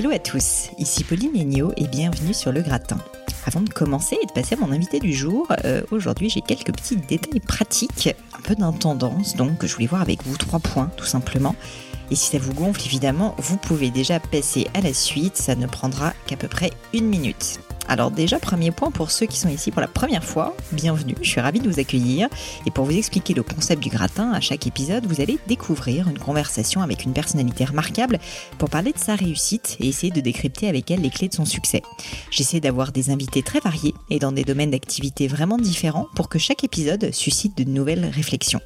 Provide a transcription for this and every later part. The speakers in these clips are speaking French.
Hello à tous, ici Pauline et bienvenue sur Le Gratin. Avant de commencer et de passer à mon invité du jour, euh, aujourd'hui j'ai quelques petits détails pratiques, un peu d'intendance, donc je voulais voir avec vous trois points tout simplement. Et si ça vous gonfle, évidemment, vous pouvez déjà passer à la suite, ça ne prendra qu'à peu près une minute. Alors déjà, premier point pour ceux qui sont ici pour la première fois, bienvenue, je suis ravie de vous accueillir. Et pour vous expliquer le concept du gratin, à chaque épisode, vous allez découvrir une conversation avec une personnalité remarquable pour parler de sa réussite et essayer de décrypter avec elle les clés de son succès. J'essaie d'avoir des invités très variés et dans des domaines d'activité vraiment différents pour que chaque épisode suscite de nouvelles réflexions.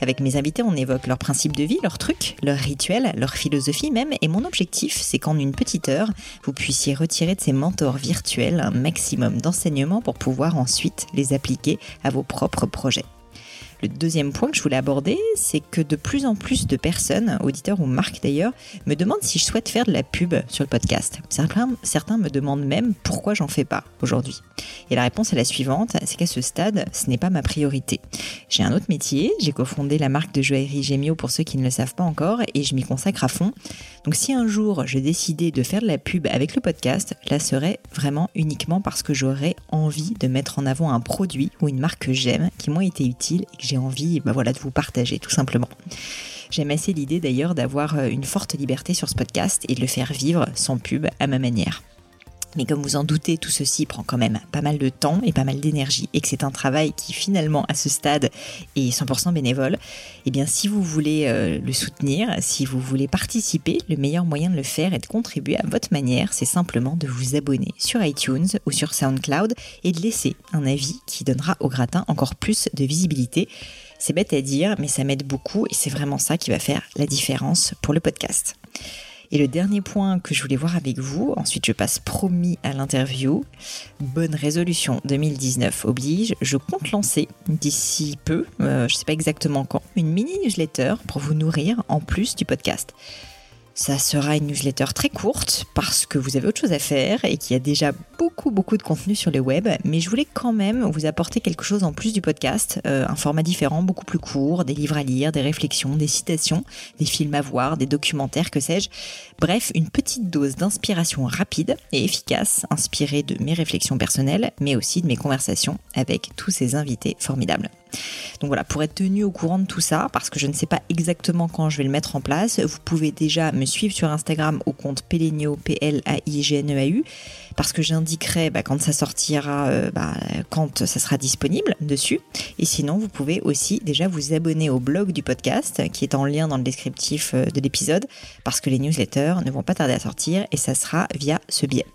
Avec mes invités, on évoque leurs principes de vie, leurs trucs, leurs rituels, leur philosophie même. Et mon objectif, c'est qu'en une petite heure, vous puissiez retirer de ces mentors virtuels un maximum d'enseignements pour pouvoir ensuite les appliquer à vos propres projets. Le deuxième point que je voulais aborder, c'est que de plus en plus de personnes, auditeurs ou marques d'ailleurs, me demandent si je souhaite faire de la pub sur le podcast. Certains, me demandent même pourquoi j'en fais pas aujourd'hui. Et la réponse est la suivante, c'est qu'à ce stade, ce n'est pas ma priorité. J'ai un autre métier, j'ai cofondé la marque de joaillerie Gemio pour ceux qui ne le savent pas encore et je m'y consacre à fond. Donc si un jour je décidais de faire de la pub avec le podcast, là serait vraiment uniquement parce que j'aurais envie de mettre en avant un produit ou une marque que j'aime, qui m'ont été utiles et que envie bah voilà, de vous partager tout simplement. J'aime assez l'idée d'ailleurs d'avoir euh, une forte liberté sur ce podcast et de le faire vivre sans pub à ma manière. Mais comme vous en doutez, tout ceci prend quand même pas mal de temps et pas mal d'énergie et que c'est un travail qui finalement à ce stade est 100% bénévole, eh bien si vous voulez euh, le soutenir, si vous voulez participer, le meilleur moyen de le faire et de contribuer à votre manière, c'est simplement de vous abonner sur iTunes ou sur SoundCloud et de laisser un avis qui donnera au gratin encore plus de visibilité. C'est bête à dire, mais ça m'aide beaucoup et c'est vraiment ça qui va faire la différence pour le podcast. Et le dernier point que je voulais voir avec vous, ensuite je passe promis à l'interview. Bonne résolution 2019 oblige, je compte lancer d'ici peu, euh, je ne sais pas exactement quand, une mini newsletter pour vous nourrir en plus du podcast. Ça sera une newsletter très courte parce que vous avez autre chose à faire et qu'il y a déjà beaucoup beaucoup de contenu sur le web, mais je voulais quand même vous apporter quelque chose en plus du podcast, euh, un format différent, beaucoup plus court, des livres à lire, des réflexions, des citations, des films à voir, des documentaires, que sais-je. Bref, une petite dose d'inspiration rapide et efficace, inspirée de mes réflexions personnelles, mais aussi de mes conversations avec tous ces invités formidables. Donc voilà, pour être tenu au courant de tout ça, parce que je ne sais pas exactement quand je vais le mettre en place, vous pouvez déjà me suivre sur Instagram au compte Pelenio, P-L-A-I-G-N-E-A-U, parce que j'indiquerai bah, quand ça sortira, euh, bah, quand ça sera disponible dessus. Et sinon, vous pouvez aussi déjà vous abonner au blog du podcast, qui est en lien dans le descriptif euh, de l'épisode, parce que les newsletters ne vont pas tarder à sortir, et ça sera via ce biais.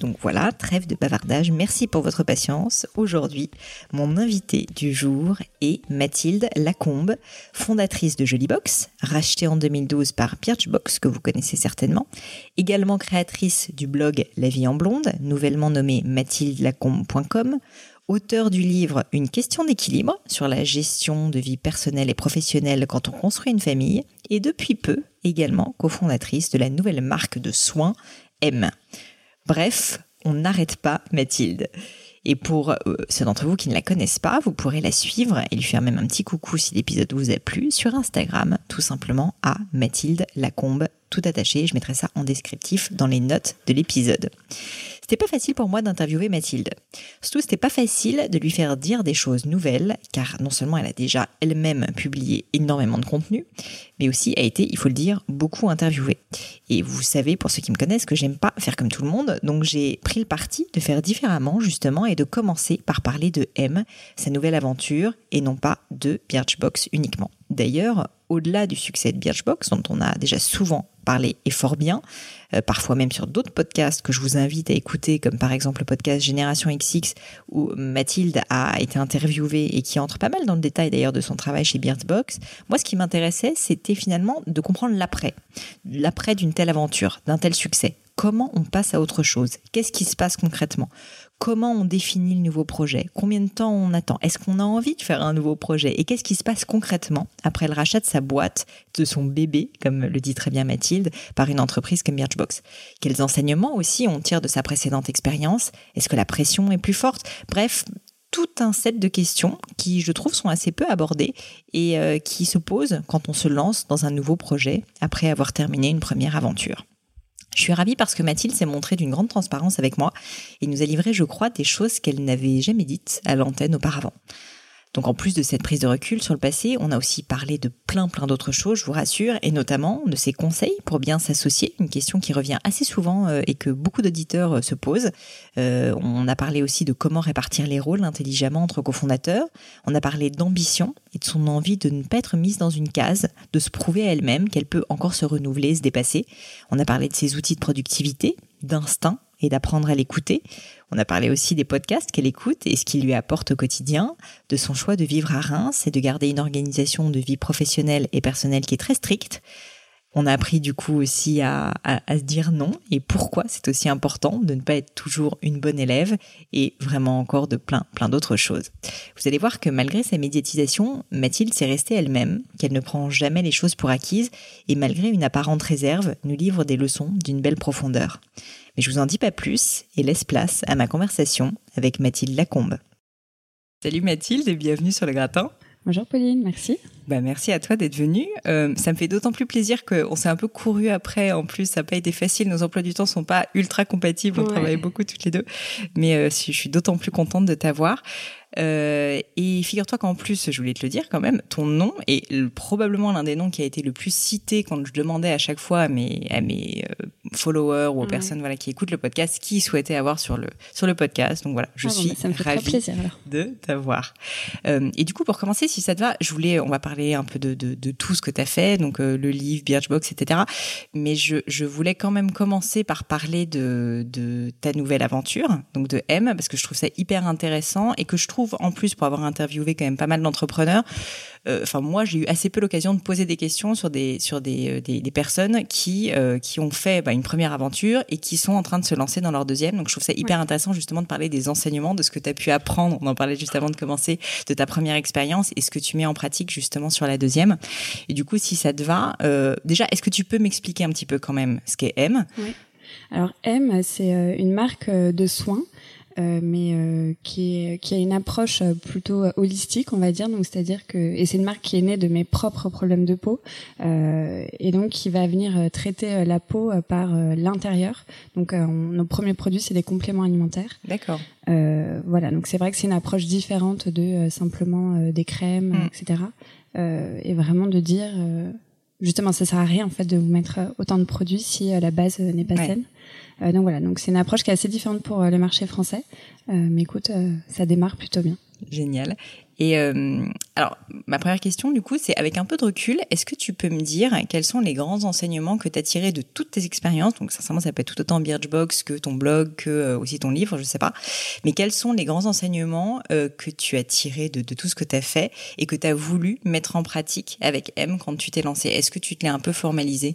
Donc voilà, trêve de bavardage, merci pour votre patience. Aujourd'hui, mon invité du jour est Mathilde Lacombe, fondatrice de Jolibox, rachetée en 2012 par Birchbox, que vous connaissez certainement, également créatrice du blog La vie en blonde, nouvellement nommé mathildelacombe.com, auteur du livre Une question d'équilibre sur la gestion de vie personnelle et professionnelle quand on construit une famille, et depuis peu également cofondatrice de la nouvelle marque de soins M. Bref, on n'arrête pas Mathilde. Et pour euh, ceux d'entre vous qui ne la connaissent pas, vous pourrez la suivre et lui faire même un petit coucou si l'épisode vous a plu sur Instagram, tout simplement à Mathilde Lacombe, tout attaché. Je mettrai ça en descriptif dans les notes de l'épisode. C'était pas facile pour moi d'interviewer Mathilde. Surtout, c'était pas facile de lui faire dire des choses nouvelles, car non seulement elle a déjà elle-même publié énormément de contenu, mais aussi a été, il faut le dire, beaucoup interviewée. Et vous savez, pour ceux qui me connaissent, que j'aime pas faire comme tout le monde, donc j'ai pris le parti de faire différemment, justement, et de commencer par parler de M, sa nouvelle aventure, et non pas de Birchbox uniquement. D'ailleurs, au-delà du succès de Birchbox, dont on a déjà souvent parlé et fort bien, euh, parfois même sur d'autres podcasts que je vous invite à écouter, comme par exemple le podcast Génération XX, où Mathilde a été interviewée et qui entre pas mal dans le détail d'ailleurs de son travail chez Birchbox. Moi, ce qui m'intéressait, c'était finalement de comprendre l'après, l'après d'une telle aventure, d'un tel succès. Comment on passe à autre chose? Qu'est-ce qui se passe concrètement? Comment on définit le nouveau projet, combien de temps on attend, est-ce qu'on a envie de faire un nouveau projet? Et qu'est-ce qui se passe concrètement après le rachat de sa boîte, de son bébé, comme le dit très bien Mathilde, par une entreprise comme Birchbox. Quels enseignements aussi on tire de sa précédente expérience? Est-ce que la pression est plus forte? Bref, tout un set de questions qui, je trouve, sont assez peu abordées et euh, qui se posent quand on se lance dans un nouveau projet après avoir terminé une première aventure. Je suis ravie parce que Mathilde s'est montrée d'une grande transparence avec moi et nous a livré, je crois, des choses qu'elle n'avait jamais dites à l'antenne auparavant. Donc en plus de cette prise de recul sur le passé, on a aussi parlé de plein plein d'autres choses, je vous rassure, et notamment de ses conseils pour bien s'associer, une question qui revient assez souvent euh, et que beaucoup d'auditeurs euh, se posent. Euh, on a parlé aussi de comment répartir les rôles intelligemment entre cofondateurs. On a parlé d'ambition et de son envie de ne pas être mise dans une case, de se prouver à elle-même qu'elle peut encore se renouveler, se dépasser. On a parlé de ses outils de productivité, d'instinct et d'apprendre à l'écouter. On a parlé aussi des podcasts qu'elle écoute et ce qu'ils lui apportent au quotidien, de son choix de vivre à Reims et de garder une organisation de vie professionnelle et personnelle qui est très stricte. On a appris du coup aussi à, se dire non et pourquoi c'est aussi important de ne pas être toujours une bonne élève et vraiment encore de plein plein d'autres choses. Vous allez voir que malgré sa médiatisation, Mathilde s'est restée elle-même, qu'elle ne prend jamais les choses pour acquises et malgré une apparente réserve, nous livre des leçons d'une belle profondeur. Mais je vous en dis pas plus et laisse place à ma conversation avec Mathilde Lacombe. Salut Mathilde et bienvenue sur le gratin. Bonjour Pauline, merci. Bah merci à toi d'être venue. Euh, ça me fait d'autant plus plaisir qu'on s'est un peu couru après. En plus, ça n'a pas été facile. Nos emplois du temps sont pas ultra compatibles. On travaille beaucoup toutes les deux. Mais euh, je suis d'autant plus contente de t'avoir. Euh, et figure-toi qu'en plus, je voulais te le dire quand même, ton nom est probablement l'un des noms qui a été le plus cité quand je demandais à chaque fois à mes, à mes euh, followers ou aux personnes voilà qui écoutent le podcast qui souhaitaient avoir sur le sur le podcast. Donc voilà, je ah suis bah, ravie de t'avoir. Euh, et du coup, pour commencer, si ça te va, je voulais, on va parler un peu de, de, de tout ce que tu as fait, donc euh, le livre, Birchbox, etc. Mais je, je voulais quand même commencer par parler de, de ta nouvelle aventure, donc de M, parce que je trouve ça hyper intéressant et que je trouve en plus, pour avoir interviewé quand même pas mal d'entrepreneurs, euh, enfin moi j'ai eu assez peu l'occasion de poser des questions sur des sur des, euh, des, des personnes qui euh, qui ont fait bah, une première aventure et qui sont en train de se lancer dans leur deuxième. Donc je trouve ça hyper intéressant justement de parler des enseignements, de ce que tu as pu apprendre. On en parlait juste avant de commencer de ta première expérience et ce que tu mets en pratique justement sur la deuxième. Et du coup, si ça te va, déjà, est-ce que tu peux m'expliquer un petit peu quand même ce qu'est M? Oui. Alors M, c'est une marque de soins euh, mais euh, qui, est, qui a une approche euh, plutôt holistique, on va dire. Donc, c'est-à-dire que et c'est une marque qui est née de mes propres problèmes de peau et donc qui va venir traiter la peau par l'intérieur. Donc, nos premiers produits, c'est des compléments alimentaires. D'accord. voilà. Donc, c'est vrai que c'est une approche différente de simplement des crèmes, mm. etc. et vraiment de dire justement, ça sert à rien en fait de vous mettre autant de produits si la base n'est pas saine. Euh, donc voilà, donc c'est une approche qui est assez différente pour euh, le marché français, euh, mais écoute, ça démarre plutôt bien. Génial. Et alors, ma première question, du coup, c'est avec un peu de recul, est-ce que tu peux me dire quels sont les grands enseignements que tu as tirés de toutes tes expériences? Donc, sincèrement, ça peut être tout autant Birchbox que ton blog, que aussi ton livre, je sais pas. Mais quels sont les grands enseignements que tu as tirés de, de, tout ce que tu as fait et que tu as voulu mettre en pratique avec M quand tu t'es lancé? Est-ce que tu te l'es un peu formalisé?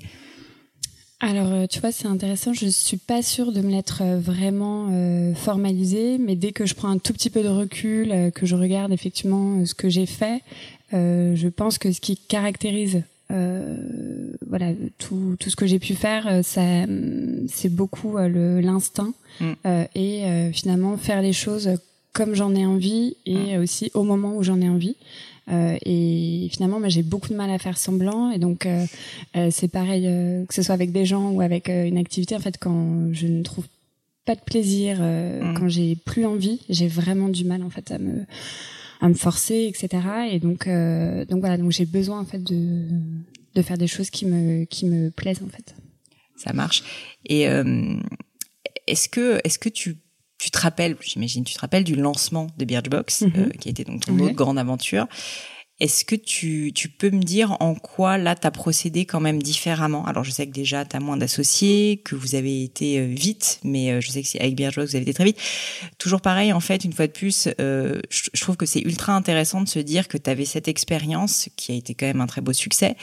Alors, euh, tu vois, c'est intéressant. Je suis pas sûre de me l'être euh, vraiment euh, formalisé, mais dès que je prends un tout petit peu de recul, que je regarde effectivement ce que j'ai fait, je pense que ce qui caractérise voilà tout, tout ce que j'ai pu faire ça c'est beaucoup l'instinct mm. et finalement faire les choses comme j'en ai envie et mm. aussi au moment où j'en ai envie euh, et finalement, moi, j'ai beaucoup de mal à faire semblant. Et donc, euh, euh, c'est pareil, que ce soit avec des gens ou avec une activité. En fait, quand je ne trouve pas de plaisir, mmh. quand j'ai plus envie, j'ai vraiment du mal en fait à me à me forcer, etc. Et donc donc voilà, donc j'ai besoin en fait de de faire des choses qui me qui me plaisent en fait. Ça marche. Et est-ce que est-ce que tu tu te rappelles, j'imagine, tu te rappelles du lancement de Birchbox, mhm. euh, qui a été donc ton autre grande aventure. Est-ce que tu, tu peux me dire en quoi là tu as procédé quand même différemment? Alors je sais que déjà tu as moins d'associés, que vous avez été euh, vite, mais euh, je sais que avec Birchbox vous avez été très vite. Toujours pareil en fait, une fois de plus, je, je trouve que c'est ultra intéressant de se dire que tu avais cette expérience qui a été quand même un très beau succès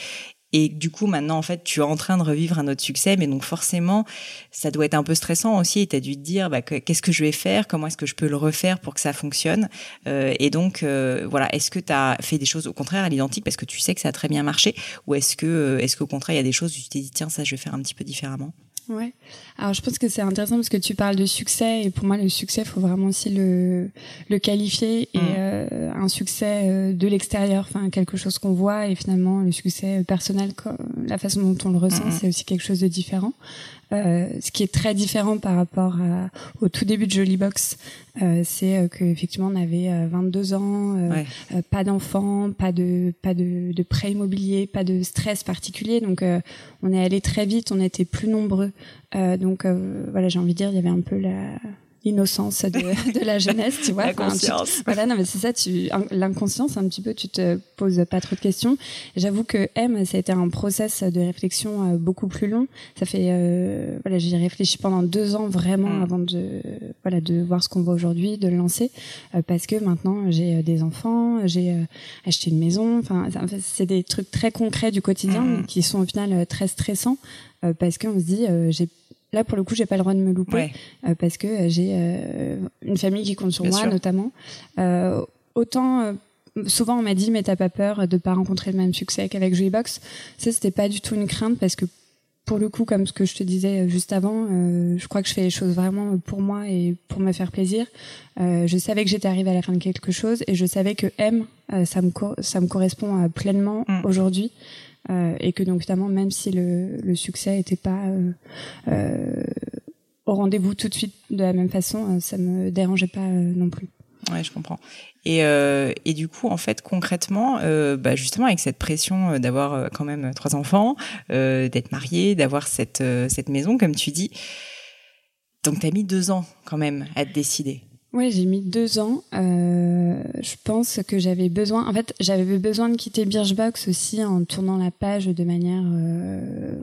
et du coup, maintenant, en fait, tu es en train de revivre un autre succès, mais donc forcément, ça doit être un peu stressant aussi. Et tu as dû te dire, bah, qu'est-ce que je vais faire? Comment est-ce que je peux le refaire pour que ça fonctionne? Euh, Et donc, euh, voilà, est-ce que tu as fait des choses au contraire à l'identique parce que tu sais que ça a très bien marché? Ou est-ce que, euh, est-ce qu'au contraire, il y a des choses où tu t'es dit, tiens, ça, je vais faire un petit peu différemment? Ouais. Alors je pense que c'est intéressant parce que tu parles de succès et pour moi le succès faut vraiment aussi le le qualifier et mm. euh, un succès euh, de l'extérieur, enfin quelque chose qu'on voit et finalement le succès personnel, la façon dont on le ressent, mm, mm. c'est aussi quelque chose de différent. Euh, ce qui est très différent par rapport à, au tout début de Jolly Box, euh, c'est euh, qu'effectivement on avait 22 euh, ans, pas d'enfants, pas de pas de, de prêt immobilier, pas de stress particulier, donc on est allé très vite, on était plus nombreux, donc voilà j'ai envie de dire il y avait un peu la innocence de, de la jeunesse, tu vois. L'inconscience. voilà, non, mais c'est ça, tu, l'inconscience, un petit peu, tu te poses pas trop de questions. J'avoue que M, ça a été un process de réflexion euh, beaucoup plus long. Ça fait, euh, voilà, j'ai réfléchi pendant deux ans vraiment mm. avant de, voilà, de voir ce qu'on voit aujourd'hui, de le lancer, euh, parce que maintenant j'ai des enfants, j'ai acheté une maison. Enfin, c'est des trucs très concrets du quotidien mm. qui sont au final très stressants parce qu'on se dit, j'ai Là, pour le coup, j'ai pas le droit de me louper euh, parce que euh, j'ai euh, une famille qui compte sur moi, notamment. autant souvent on m'a dit mais t'as pas peur de pas rencontrer le même succès qu'avec Joybox. Ça c'était pas du tout une crainte parce que pour le coup comme ce que je te disais juste avant, je crois que je fais les choses vraiment pour moi et pour me faire plaisir. je savais que j'étais arrivée à la fin de quelque chose et je savais que M ça me ça me correspond pleinement mm. aujourd'hui. Euh, et que donc notamment même si le, le succès n'était pas euh, euh, au rendez-vous tout de suite de la même façon, ça me dérangeait pas non plus. Ouais, je comprends. Et, euh, et du coup, en fait, concrètement, euh, bah justement, avec cette pression d'avoir quand même trois enfants, euh, d'être marié, d'avoir cette cette maison, comme tu dis, donc tu as mis deux ans quand même à te décider. Oui, j'ai mis deux ans. Euh, je pense que j'avais besoin. En fait, j'avais besoin de quitter Birchbox aussi en tournant la page de manière euh,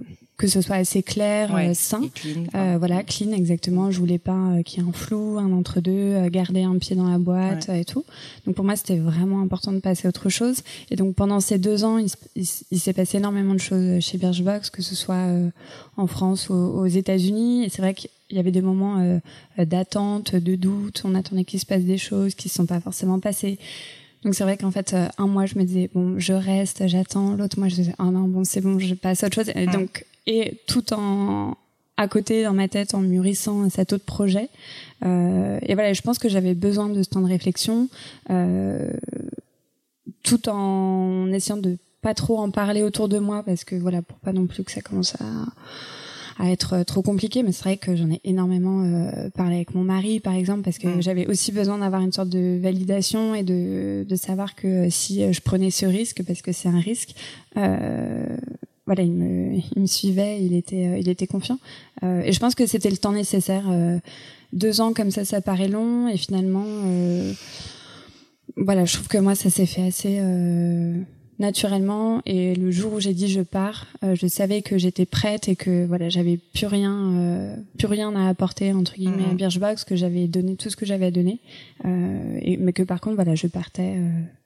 que ce soit assez clair, euh, sain. Clean, euh, voilà, clean exactement. Je voulais pas euh, qu'il y ait un flou, un entre deux, garder un pied dans la boîte et tout. Donc pour moi, c'était vraiment important de passer à autre chose. Et donc pendant ces deux ans, il, s'est passé énormément de choses chez Birchbox, que ce soit en France ou aux États-Unis. Et c'est vrai qu'il y avait des moments d'attente, de doute. On attendait qu'il se passe des choses qui ne sont pas forcément passées. Donc c'est vrai qu'en fait, un mois, je me disais, bon, je reste, j'attends. L'autre mois, je disais, oh non, bon, c'est bon, je passe à autre chose. Et donc, et tout en à côté dans ma tête en mûrissant cet autre projet. Euh, et voilà, je pense que j'avais besoin de ce temps de réflexion, euh, tout en essayant de pas trop en parler autour de moi parce que voilà, pour pas non plus que ça commence à à être trop compliqué mais c'est vrai que j'en ai énormément euh, parlé avec mon mari par exemple parce que j'avais aussi besoin d'avoir une sorte de validation et de, de savoir que si je prenais ce risque parce que c'est un risque euh, voilà, il me, il me suivait, il était, euh, il était confiant. Euh, et je pense que c'était le temps nécessaire. Euh, deux ans comme ça, ça paraît long, et finalement, euh, voilà, je trouve que moi, ça s'est fait assez naturellement. Et le jour où j'ai dit je pars, je savais que j'étais prête et que voilà, j'avais plus rien, plus rien à apporter entre guillemets à mmh. Birchbox, que j'avais donné tout ce que j'avais à donner, et, mais que par contre, voilà, je partais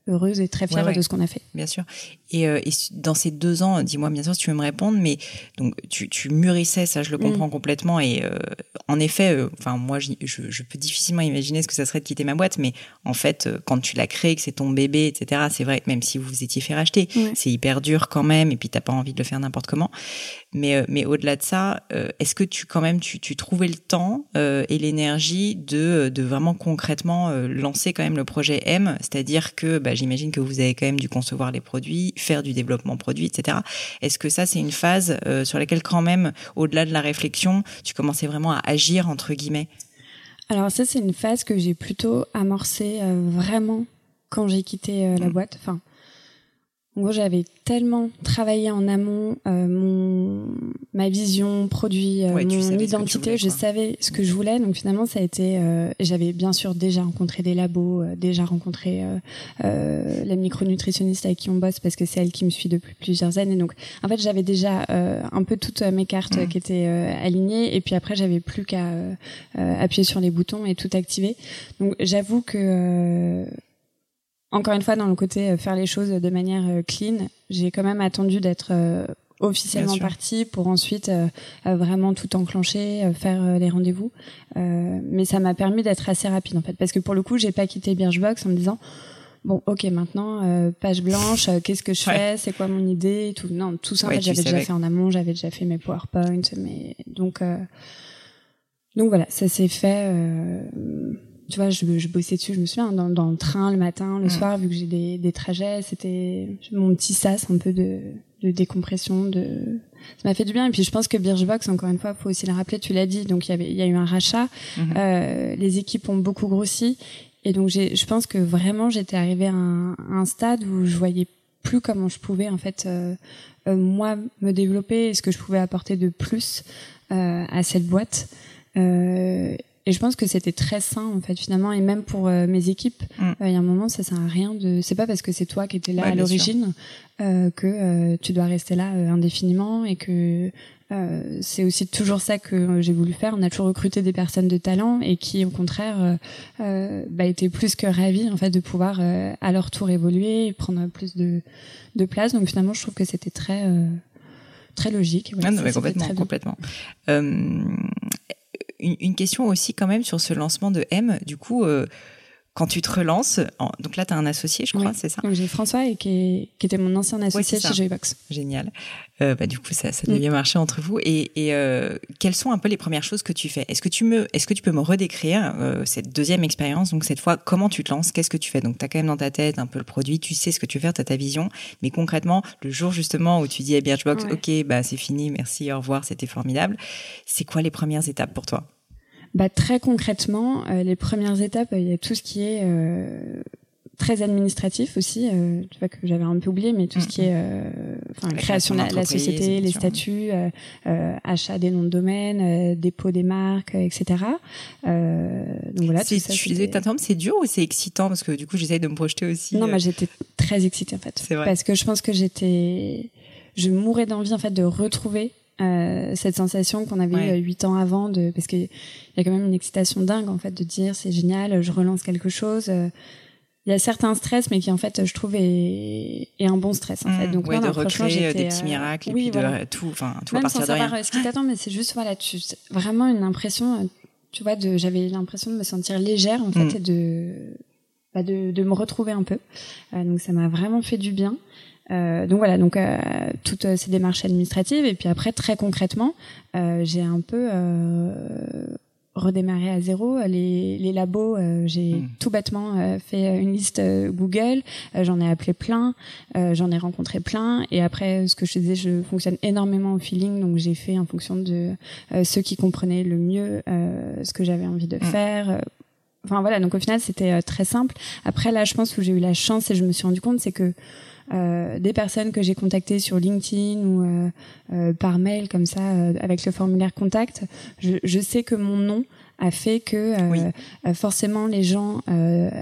heureuse et très fière de ce qu'on a fait. Bien sûr. Et, euh, et dans ces deux ans, dis-moi bien sûr si tu veux me répondre, mais donc tu, tu mûrissais, ça je le comprends mm. complètement. Et euh, en effet, euh, enfin moi je, je, peux difficilement imaginer ce que ça serait de quitter ma boîte, mais en fait quand tu l'as créé, que c'est ton bébé, etc. C'est vrai, même si vous vous étiez fait racheter, c'est hyper dur quand même. Et puis t'as pas envie de le faire n'importe comment. Mais mais au-delà de ça, est-ce que tu quand même tu, tu trouvais le temps et l'énergie de de vraiment concrètement lancer quand même le projet M, c'est-à-dire que bah, j'imagine que vous avez quand même dû concevoir les produits, faire du développement produit, etc. Est-ce que ça, c'est une phase euh, sur laquelle quand même, au-delà de la réflexion, tu commençais vraiment à agir, entre guillemets? Alors ça, c'est une phase que j'ai plutôt amorcée vraiment quand j'ai quitté la mm. boîte. Enfin, en gros, j'avais tellement travaillé en amont euh, mon ma vision produit, euh, mon identité, je savais ce que je voulais. Donc finalement, ça a été. Euh, j'avais bien sûr déjà rencontré des labos, déjà rencontré la micronutritionniste avec qui on bosse parce que c'est elle qui me suit depuis plusieurs années. Donc en fait, j'avais déjà un peu toutes mes cartes mmh. qui étaient alignées. Et puis après, j'avais plus qu'à appuyer sur les boutons et tout activer. Donc j'avoue que encore une fois, dans le côté euh, faire les choses de manière euh, clean, j'ai quand même attendu d'être euh, officiellement partie pour ensuite vraiment tout enclencher, faire les rendez-vous. mais ça m'a permis d'être assez rapide en fait, parce que pour le coup, j'ai pas quitté Birchbox en me disant bon, ok, maintenant page blanche, qu'est-ce que je fais, c'est quoi mon idée, tout? Non, tout ça en fait, j'avais déjà fait en amont, j'avais déjà fait mes PowerPoints, mais donc donc voilà, ça s'est fait tu vois, je, je, bossais dessus, je me souviens, dans, dans le train le matin, le mm. soir, vu que j'ai des, des, trajets, c'était mon petit sas un peu de, de décompression, de ça m'a fait du bien. Et puis je pense que Birchbox, encore une fois, faut aussi le rappeler, tu l'as dit, donc il y avait, il y a eu un rachat, mm-hmm. euh, les équipes ont beaucoup grossi, et donc je pense que vraiment j'étais arrivée à un, un, stade où je voyais plus comment je pouvais en fait euh, euh, moi me développer et ce que je pouvais apporter de plus euh, à cette boîte. Euh, et je pense que c'était très sain en fait finalement et même pour euh, mes équipes, mm. euh, il y a un moment ça sert à rien de. C'est pas parce que c'est toi qui étais là à l'origine euh, que tu dois rester là indéfiniment et que c'est aussi toujours ça que j'ai voulu faire. On a toujours recruté des personnes de talent et qui, au contraire, bah, étaient plus que ravis en fait de pouvoir à leur tour évoluer et prendre plus de, de place. Donc finalement, je trouve que c'était très très logique. ah non, mais complètement, complètement une, question aussi quand même sur ce lancement de M. Du coup, euh, quand tu te relances, donc là, tu as un associé, je crois, c'est ça J'ai François, et qui, était mon ancien associé chez Joybox. Génial. Euh, bah, du coup, ça, ça devient mm. marcher entre vous. Et, euh, quelles sont un peu les premières choses que tu fais? Est-ce que tu me, est-ce que tu peux me redécrire cette deuxième expérience? Donc cette fois, comment tu te lances? Qu'est-ce que tu fais? Donc tu as quand même dans ta tête un peu le produit, tu sais ce que tu veux faire, tu as ta vision. Mais concrètement, le jour justement où tu dis à Birchbox, ok, bah c'est fini, merci, au revoir, c'était formidable. C'est quoi les premières étapes pour toi? Bah, Très concrètement, euh, les premières étapes, il y a tout ce qui est euh, très administratif aussi, euh, tu vois que j'avais un peu oublié, mais tout ce qui est enfin, création de la, société, les statuts, achat des noms de domaine, dépôt des marques, etc. donc voilà. Tout ça, tu disais, c'est dur ou c'est excitant? Parce que du coup j'essaye de me projeter aussi. Non, moi j'étais très excitée en fait. C'est vrai. Parce que je pense que j'étais, je mourais d'envie en fait de retrouver euh, cette sensation qu'on avait eu huit ans avant de parce qu'il y a quand même une excitation dingue en fait de dire c'est génial je relance quelque chose euh, il y a certains stress mais qui en fait je trouve est, est un bon stress en fait. Mmh, donc ouais, de recréer des petits miracles oui, et puis de tout enfin tout même à partir sans savoir ce qui t'attend mais c'est juste voilà tu vraiment une impression tu vois de j'avais l'impression de me sentir légère en fait mmh. et de bah, de, de me retrouver un peu. Euh, donc ça m'a vraiment fait du bien euh, donc voilà, donc euh, toutes euh, ces démarches administratives et puis après très concrètement, euh, j'ai un peu euh, redémarré à zéro. Les, les labos, j'ai hmm. tout bêtement fait une liste Google. j'en ai appelé plein, j'en ai rencontré plein. Et après, ce que je te disais, je fonctionne énormément au feeling, donc j'ai fait en fonction de ceux qui comprenaient le mieux ce que j'avais envie de hmm. faire. Enfin voilà, donc au final c'était très simple. Après là, je pense où j'ai eu la chance et je me suis rendu compte, c'est que euh, des personnes que j'ai contactées sur LinkedIn ou euh, euh, par mail comme ça avec le formulaire contact, je, je, sais que mon nom a fait que forcément les gens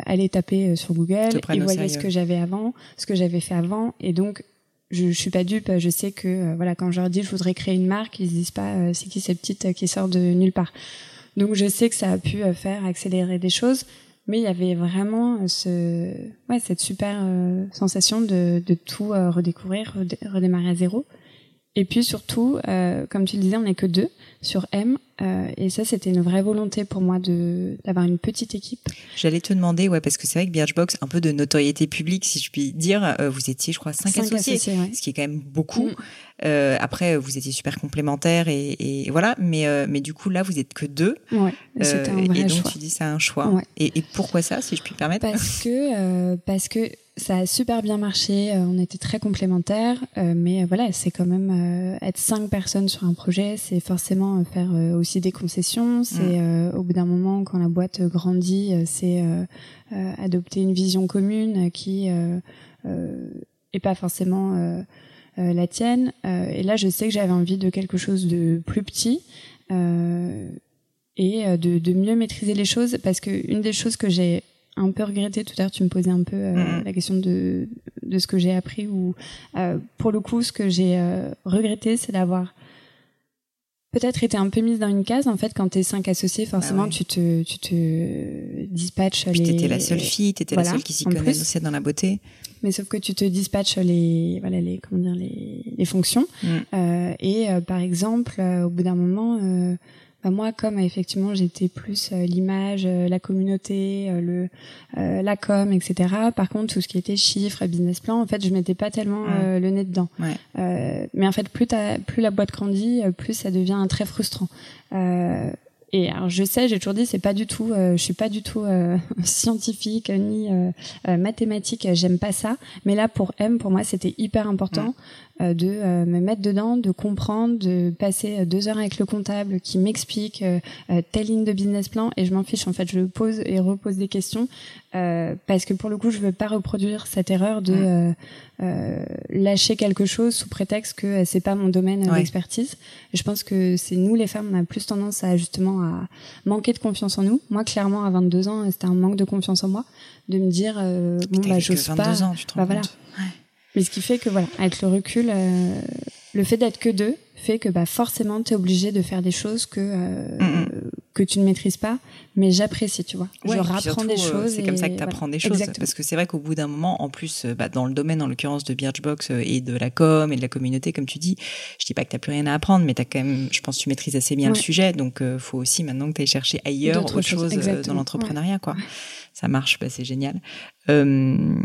allaient taper sur Google, ils voyaient ce que j'avais avant, ce que j'avais fait avant, et donc je, je suis pas dupe, je sais que voilà quand je leur dis je voudrais créer une marque, ils se disent pas c'est qui cette petite qui sort de nulle part. Donc je sais que ça a pu faire accélérer des choses mais il y avait vraiment euh, cette super euh, sensation de, de tout euh, redécouvrir, redémarrer à zéro. Et puis surtout, comme tu le disais, on n'est que deux sur M. Euh, et ça, c'était une vraie volonté pour moi de d'avoir une petite équipe. J'allais te demander, ouais, parce que c'est vrai que Birchbox, un peu de notoriété publique, si je puis dire, euh, vous étiez, je crois, cinq, associés, ce qui est quand même beaucoup. Mm. Euh, après, vous étiez super complémentaires et, et voilà, mais mais du coup là, vous êtes que deux. Ouais, c'était un vrai Et donc tu dis c'est un choix. Ouais. Et, et, pourquoi ça, si je puis me permettre? Parce que parce que ça a super bien marché. on était très complémentaires, mais voilà, c'est quand même être cinq personnes sur un projet, c'est forcément faire aussi des concessions. C'est mm. au bout d'un moment, quand la boîte grandit, c'est adopter une vision commune qui est pas forcément la tienne. et là, je sais que j'avais envie de quelque chose de plus petit. et de, de mieux maîtriser les choses parce que une des choses que j'ai un peu regretté. Tout à l'heure, tu me posais un peu euh, mm-hmm. la question de, de ce que j'ai appris. Ou euh, pour le coup, ce que j'ai euh, regretté, c'est d'avoir peut-être été un peu mise dans une case. En fait, quand tu es cinq associés, forcément, bah tu te tu te dispatches Puis les. T'étais la seule fille, t'étais la seule qui s'y connaissait dans la beauté. Mais sauf que tu te dispatches les voilà les comment dire les, les fonctions. Mm. et par exemple, au bout d'un moment bah, moi, comme effectivement j'étais plus euh, l'image, euh, la communauté, euh, le la com, etc. Par contre, tout ce qui était chiffres, business plan, en fait, je mettais pas tellement le nez dedans. mais en fait, plus plus la boîte grandit, plus ça devient très frustrant. Et alors je sais, j'ai toujours dit, c'est pas du tout, je suis pas du tout scientifique ni mathématique, j'aime pas ça. Mais là pour M, pour moi, c'était hyper important. Euh, de euh, me mettre dedans, de comprendre, de passer euh, deux heures avec le comptable qui m'explique telle ligne de business plan et je m'en fiche. En fait, je pose et repose des questions parce que pour le coup, je veux pas reproduire cette erreur de lâcher quelque chose sous prétexte que c'est pas mon domaine d'expertise. Je pense que c'est nous les femmes, on a plus tendance à justement à manquer de confiance en nous. Moi, clairement, à 22 ans, c'était un manque de confiance en moi, de me dire bon bah j'ose pas. Ans, tu te rends bah, voilà. Mais ce qui fait que voilà, avec le recul, euh, le fait d'être que deux fait que bah forcément tu es obligé de faire des choses que euh, que tu ne maîtrises pas, mais j'apprécie, tu vois. je rapprends des euh, choses. C'est comme ça que tu apprends des choses. Parce que c'est vrai qu'au bout d'un moment, en plus, bah, dans le domaine, en l'occurrence de Birchbox et de la com et de la communauté, comme tu dis, je dis pas que tu plus rien à apprendre, mais tu as quand même, je pense, tu maîtrises assez bien le sujet. Donc, faut aussi maintenant que tu ailles chercher ailleurs autre chose dans l'entrepreneuriat, quoi. Ça marche, bah, c'est génial. Euh,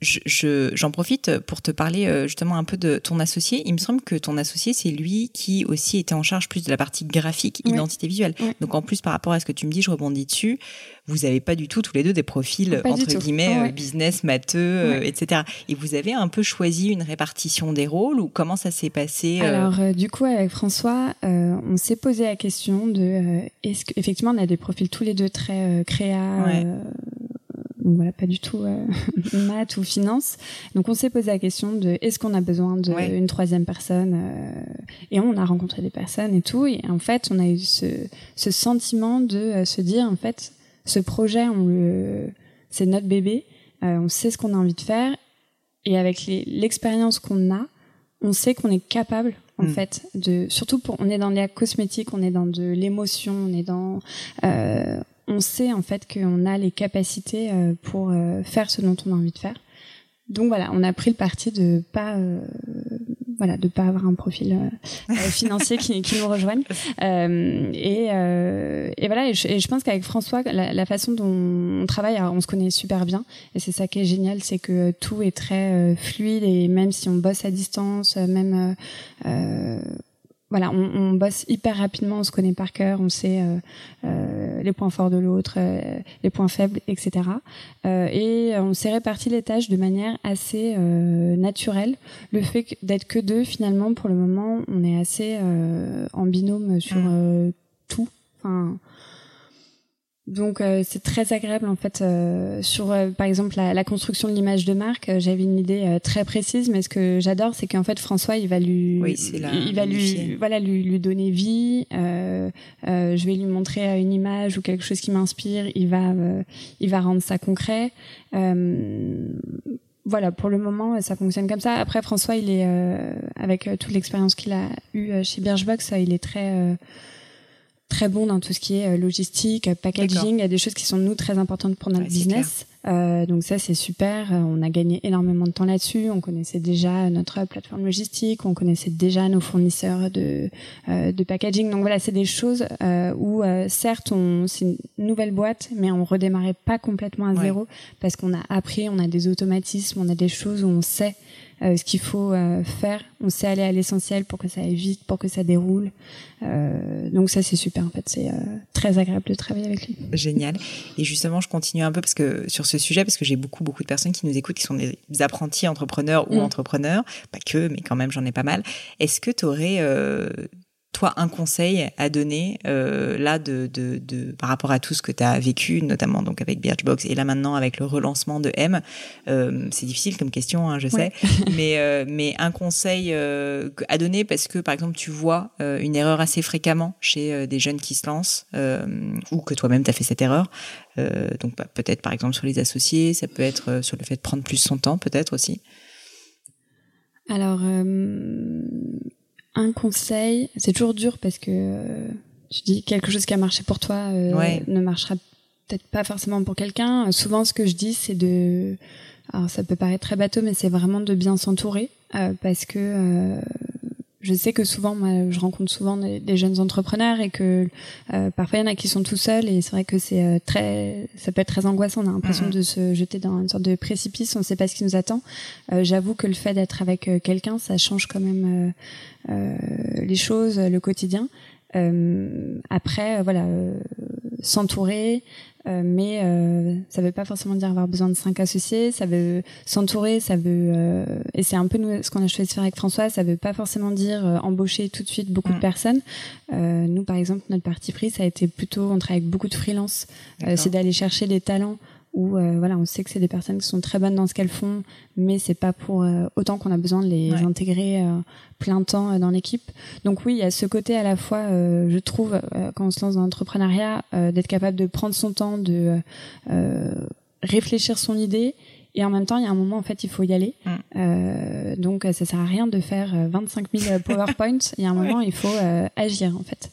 je, j'en profite pour te parler euh, justement un peu de ton associé. Il me semble que ton associé, c'est lui qui aussi était en charge plus de la partie graphique, identité visuelle. Donc en plus, par rapport à ce que tu me dis, je rebondis dessus. Vous n'avez pas du tout tous les deux des profils entre guillemets euh, business, matheux, euh, etc. Et vous avez un peu choisi une répartition des rôles ou comment ça s'est passé Alors du coup, avec François, on s'est posé la question de est-ce qu'effectivement on a des profils tous les deux très créa donc voilà, pas du tout euh, maths ou finance. Donc on s'est posé la question de est-ce qu'on a besoin d'une troisième personne euh, Et on a rencontré des personnes et tout. Et en fait, on a eu ce, ce sentiment de euh, se dire en fait, ce projet, on le, c'est notre bébé. Euh, on sait ce qu'on a envie de faire. Et avec l'expérience qu'on a, on sait qu'on est capable en mm. fait de surtout pour on est dans les cosmétiques on est dans de l'émotion on est dans euh, on sait en fait qu'on a les capacités euh, pour euh, faire ce dont on a envie de faire. Donc voilà, on a pris le parti de pas euh, voilà de pas avoir un profil financier qui, nous rejoigne et, et voilà et je, pense qu'avec François la, façon dont on travaille on se connaît super bien et c'est ça qui est génial c'est que tout est très fluide et même si on bosse à distance même voilà, on, on, bosse hyper rapidement, on se connaît par cœur, on sait euh, euh, les points forts de l'autre, euh, les points faibles, etc. et on s'est réparti les tâches de manière assez naturelle. Le fait d'être que deux, finalement, pour le moment, on est assez en binôme sur mmh. tout. Enfin, donc euh, c'est très agréable en fait euh, sur euh, par exemple la, la, construction de l'image de marque. J'avais une idée très précise, mais ce que j'adore, c'est qu'en fait François, il va lui, il va lui, voilà, lui, lui donner vie. je vais lui montrer une image ou quelque chose qui m'inspire. Il va, il va rendre ça concret. voilà, pour le moment, ça fonctionne comme ça. Après, François, il est avec toute l'expérience qu'il a eue chez Birchbox, il est très très bon dans tout ce qui est euh, logistique, euh, packaging. Il y a des choses qui sont nous très importantes pour notre business. Euh, donc ça c'est super. Euh, on a gagné énormément de temps là-dessus. On connaissait déjà notre plateforme logistique, on connaissait déjà nos fournisseurs de euh, de packaging. Donc voilà, c'est des choses euh, où certes on c'est une nouvelle boîte, mais on redémarrait pas complètement à zéro parce qu'on a appris, on a des automatismes, on a des choses où on sait euh, ce qu'il faut euh, faire. On sait aller à l'essentiel pour que ça aille vite, pour que ça déroule. Euh, donc ça, c'est super. En fait, c'est très agréable de travailler avec lui. Génial. Et justement, je continue un peu parce que sur ce sujet, parce que j'ai beaucoup, beaucoup de personnes qui nous écoutent, qui sont des apprentis entrepreneurs ou mm. entrepreneurs, pas que, mais quand même, j'en ai pas mal. Est-ce que tu aurais toi, un conseil à donner euh, là de, de, de, par rapport à tout ce que tu as vécu, notamment donc avec Birchbox et là maintenant avec le relancement de M euh, C'est difficile comme question, hein, je sais, mais, euh, mais un conseil à donner parce que par exemple tu vois une erreur assez fréquemment chez des jeunes qui se lancent ou que toi-même tu as fait cette erreur. donc bah, peut-être par exemple sur les associés, ça peut être sur le fait de prendre plus son temps peut-être aussi. Alors, un conseil, c'est toujours dur parce que euh, tu dis quelque chose qui a marché pour toi euh, ne marchera peut-être pas forcément pour quelqu'un. Souvent, ce que je dis, c'est de, alors ça peut paraître très bateau, mais c'est vraiment de bien s'entourer parce que je sais que souvent, moi, je rencontre souvent des, jeunes entrepreneurs et que euh, parfois il y en a qui sont tout seuls et c'est vrai que c'est euh, très, ça peut être très angoissant. On a l'impression de se jeter dans une sorte de précipice. On ne sait pas ce qui nous attend. Euh, J'avoue que le fait d'être avec euh, quelqu'un, ça change quand même les choses, le quotidien. après, voilà, s'entourer, euh, mais euh, ça veut pas forcément dire avoir besoin de cinq associés. Ça veut s'entourer, ça veut euh, et c'est un peu nous, ce qu'on a choisi de faire avec François. Ça veut pas forcément dire euh, embaucher tout de suite beaucoup de mm. personnes. nous, par exemple, notre parti pris, ça a été plutôt on travaille avec beaucoup de freelance. c'est d'aller chercher des talents où euh, voilà, on sait que c'est des personnes qui sont très bonnes dans ce qu'elles font, mais c'est pas pour euh, autant qu'on a besoin de les intégrer euh, plein temps dans l'équipe. Donc oui, il y a ce côté à la fois, je trouve, quand on se lance dans l'entrepreneuriat, d'être capable de prendre son temps, de réfléchir son idée. Et en même temps, il y a un moment, en fait, il faut y aller. Mm. donc, ça sert à rien de faire 25 000 PowerPoints. il y a un moment, il faut agir, en fait.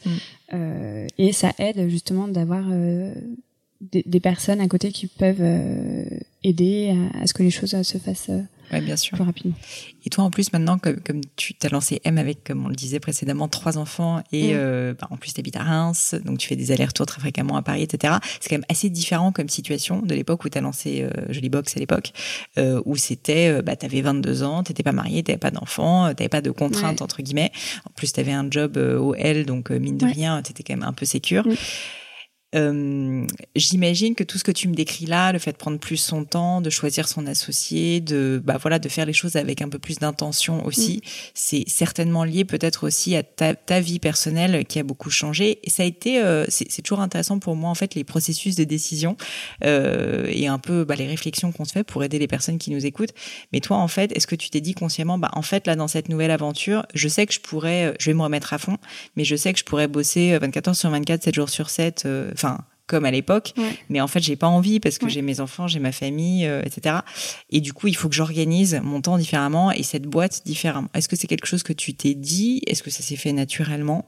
Mm. et ça aide justement d'avoir des, personnes à côté qui peuvent euh, aider à, ce que les choses euh, se fassent euh, bien sûr. plus rapidement. Et toi, en plus, maintenant, comme, comme tu t'as lancé M avec, comme on le disait précédemment, trois enfants et mm. bah, en plus tu habites à Reims, donc tu fais des allers-retours très fréquemment à Paris, etc. C'est quand même assez différent comme situation de l'époque où tu as lancé Jolie Box à l'époque, où c'était, bah, tu avais 22 ans, tu pas marié, tu pas d'enfants, tu pas de contraintes, entre guillemets. En plus, tu avais un job au L, donc mine de rien, tu étais quand même un peu sécure. Mm. Euh, j'imagine que tout ce que tu me décris là, le fait de prendre plus son temps, de choisir son associé, de bah voilà, de faire les choses avec un peu plus d'intention aussi, mm. c'est certainement lié peut-être aussi à ta, ta, vie personnelle qui a beaucoup changé. Et ça a été, euh, c'est toujours intéressant pour moi en fait les processus de décision euh, et un peu bah, les réflexions qu'on se fait pour aider les personnes qui nous écoutent. Mais toi en fait, est-ce que tu t'es dit consciemment, bah en fait là dans cette nouvelle aventure, je sais que je pourrais, je vais me remettre à fond, mais je sais que je pourrais bosser 24 heures sur 24, 7 jours sur 7 enfin comme à l'époque, mais en fait j'ai pas envie parce que j'ai mes enfants, j'ai ma famille, euh, etc. Et du coup il faut que j'organise mon temps différemment et cette boîte différemment. Est-ce que c'est quelque chose que tu t'es dit? Est-ce que ça s'est fait naturellement?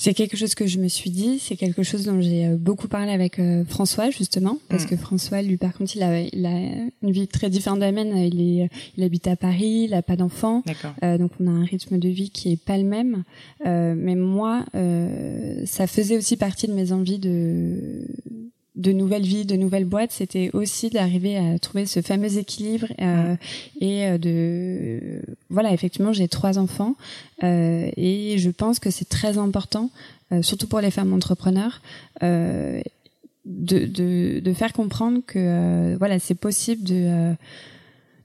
C'est quelque chose que je me suis dit, c'est quelque chose dont j'ai euh, beaucoup parlé avec euh, François justement, parce mm. que François, lui, par contre, il a, il a une vie très différente de la mienne. Il est, il habite à Paris, il a pas d'enfants, euh, donc on a un rythme de vie qui est pas le même. Euh, mais moi, euh, ça faisait aussi partie de mes envies de de nouvelles vies, de nouvelles boîtes, c'était aussi d'arriver à trouver ce fameux équilibre euh, et euh, de voilà effectivement j'ai trois enfants euh, et je pense que c'est très important, euh, surtout pour les femmes entrepreneurs, euh, de, de, de, faire comprendre que euh, voilà c'est possible de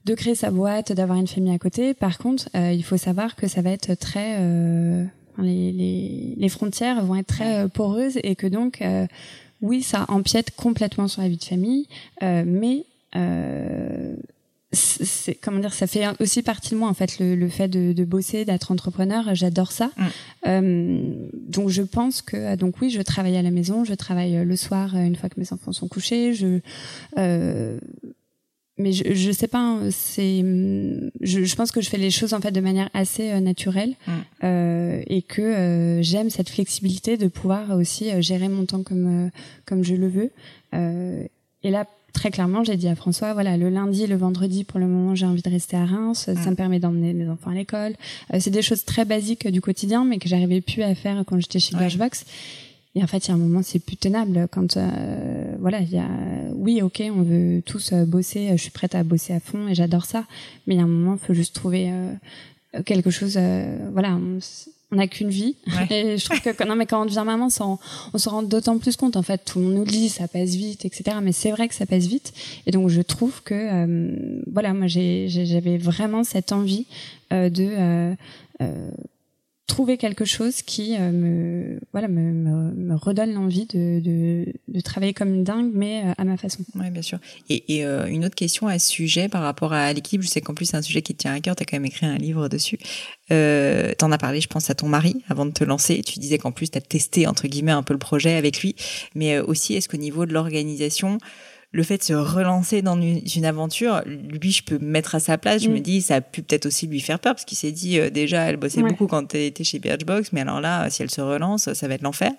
de créer sa boîte, d'avoir une famille à côté. Par contre, il faut savoir que ça va être très les, les, les, frontières vont être très poreuses et que donc oui, ça empiète complètement sur la vie de famille, euh, mais euh, c'est comment dire, ça fait aussi partie de moi en fait le, fait de, bosser, d'être entrepreneur. J'adore ça. Mm. Euh, donc je pense que donc oui, je travaille à la maison, je travaille le soir une fois que mes enfants sont couchés. Je mais je, je sais pas, hein, c'est, je, je, pense que je fais les choses en fait de manière assez euh, naturelle mm. euh, et que euh, j'aime cette flexibilité de pouvoir aussi euh, gérer mon temps comme comme je le veux. et là, très clairement, j'ai dit à François, voilà, le lundi, le vendredi, pour le moment, j'ai envie de rester à Reims. Ça mm. me permet d'emmener mes enfants à l'école. c'est des choses très basiques du quotidien, mais que j'arrivais plus à faire quand j'étais chez ouais. Et en fait, il y a un moment, c'est plus tenable quand, euh, voilà, il y a, oui, ok, on veut tous euh, bosser, je suis prête à bosser à fond et j'adore ça, mais il y a un moment, il faut juste trouver euh, quelque chose, voilà, on n'a qu'une vie. Et je trouve que non, mais quand on devient maman, on, on se rend d'autant plus compte. En fait, tout le monde nous le dit, ça passe vite, etc. Mais c'est vrai que ça passe vite. Et donc, je trouve que, voilà, moi, j'avais vraiment cette envie de trouver quelque chose qui euh, me voilà me, me, me redonne l'envie de, de, de, travailler comme une dingue mais euh, à ma façon. Oui, bien sûr. Et, et euh, une autre question à ce sujet par rapport à l'équilibre, je sais qu'en plus c'est un sujet qui te tient à cœur, tu as quand même écrit un livre dessus. Euh, T'en as parlé, je pense, à ton mari avant de te lancer. Tu disais qu'en plus tu as testé entre guillemets un peu le projet avec lui, mais aussi est-ce qu'au niveau de l'organisation le fait de se relancer dans une, aventure, lui, je peux me mettre à sa place. Je me mm. dis, ça a pu peut-être aussi lui faire peur parce qu'il s'est dit, euh, déjà, elle bossait beaucoup quand elle était chez Birchbox, mais alors là, si elle se relance, ça va être l'enfer.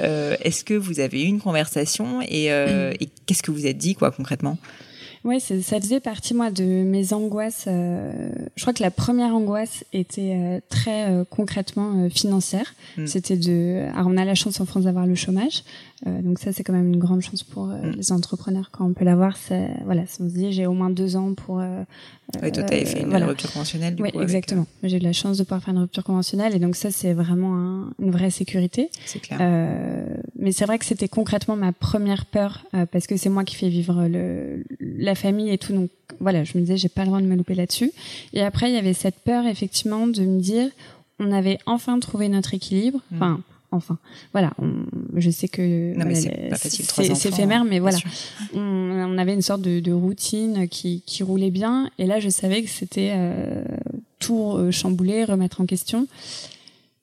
Euh, Est-ce que vous avez eu une conversation et, euh, mm. et qu'est-ce que vous êtes dit, quoi, concrètement? Oui, ça faisait partie moi de mes angoisses. Euh, je crois que la première angoisse était euh, très euh, concrètement financière. Mm. C'était de. Alors on a la chance en France d'avoir le chômage, donc ça c'est quand même une grande chance pour mm. les entrepreneurs quand on peut l'avoir. Voilà, on se dit j'ai au moins deux ans pour oui, toi, tu avais fait une rupture conventionnelle. Du oui, exactement. Euh, j'ai eu la chance de pouvoir faire une rupture conventionnelle et donc ça, c'est vraiment un, une vraie sécurité. C'est clair. Mais c'est vrai que c'était concrètement ma première peur euh, parce que c'est moi qui fais vivre le, la famille et tout. Donc voilà, je me disais, j'ai pas le droit de me louper là-dessus. Et après, il y avait cette peur effectivement de me dire, on avait enfin trouvé notre équilibre. Mm. Enfin, enfin voilà je sais que c'est éphémère mais voilà on, on, avait une sorte de, de, routine qui, qui roulait bien et là je savais que c'était euh, tout euh, chambouler remettre en question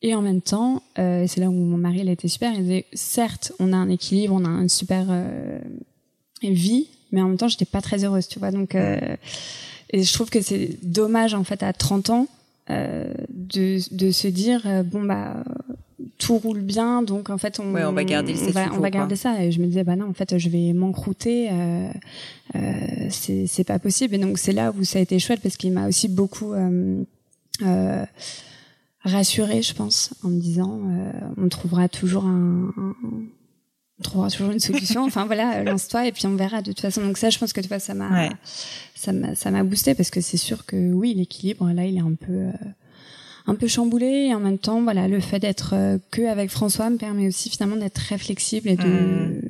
et en même temps euh, c'est là où mon mari il a été super il disait certes on a un équilibre on a une super euh, vie mais en même temps j'étais pas très heureuse tu vois donc euh, et je trouve que c'est dommage en fait à 30 ans de, de se dire bon bah tout roule bien, donc en fait on, on va garder on va, on va garder ça. Et je me disais bah non, en fait je vais m'encrouter, euh, euh, c'est c'est pas possible. Et donc c'est là où ça a été chouette parce qu'il m'a aussi beaucoup euh, euh, rassuré, je pense, en me disant euh, on trouvera toujours un, on trouvera toujours une solution. enfin voilà, lance-toi et puis on verra de toute façon. Donc ça, je pense que tu vois, ça m'a, ça m'a, ça m'a boosté parce que c'est sûr que oui, l'équilibre là, il est un peu euh, un peu chamboulé et en même temps voilà le fait d'être euh, que avec François me permet aussi finalement d'être très flexible et de mmh.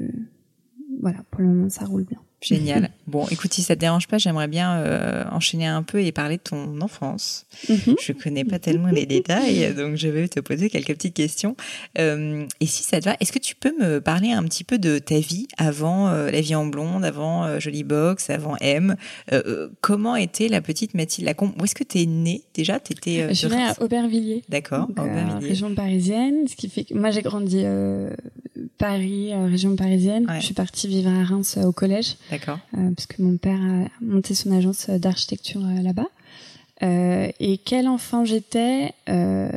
voilà pour le moment ça roule bien Génial. Bon, écoute, si ça te dérange pas, j'aimerais bien euh, enchaîner un peu et parler de ton enfance. Mhm. Je connais pas tellement les détails, donc je vais te poser quelques petites questions. Euh, et si ça te va, est-ce que tu peux me parler un petit peu de ta vie avant euh, la vie en blonde, avant euh, Jolie Box, avant M? Euh, Comment était la petite Mathilde Lacombe? Où est-ce que tu es née? Déjà étais, Je suis née à Aubervilliers. D'accord, Aubervilliers. région parisienne, ce qui fait que moi j'ai grandi Paris, région parisienne. Je suis partie vivre à Reims au collège. D'accord. Euh, parce que mon père a monté son agence d'architecture euh, là-bas. Euh, et quel enfant j'étais euh,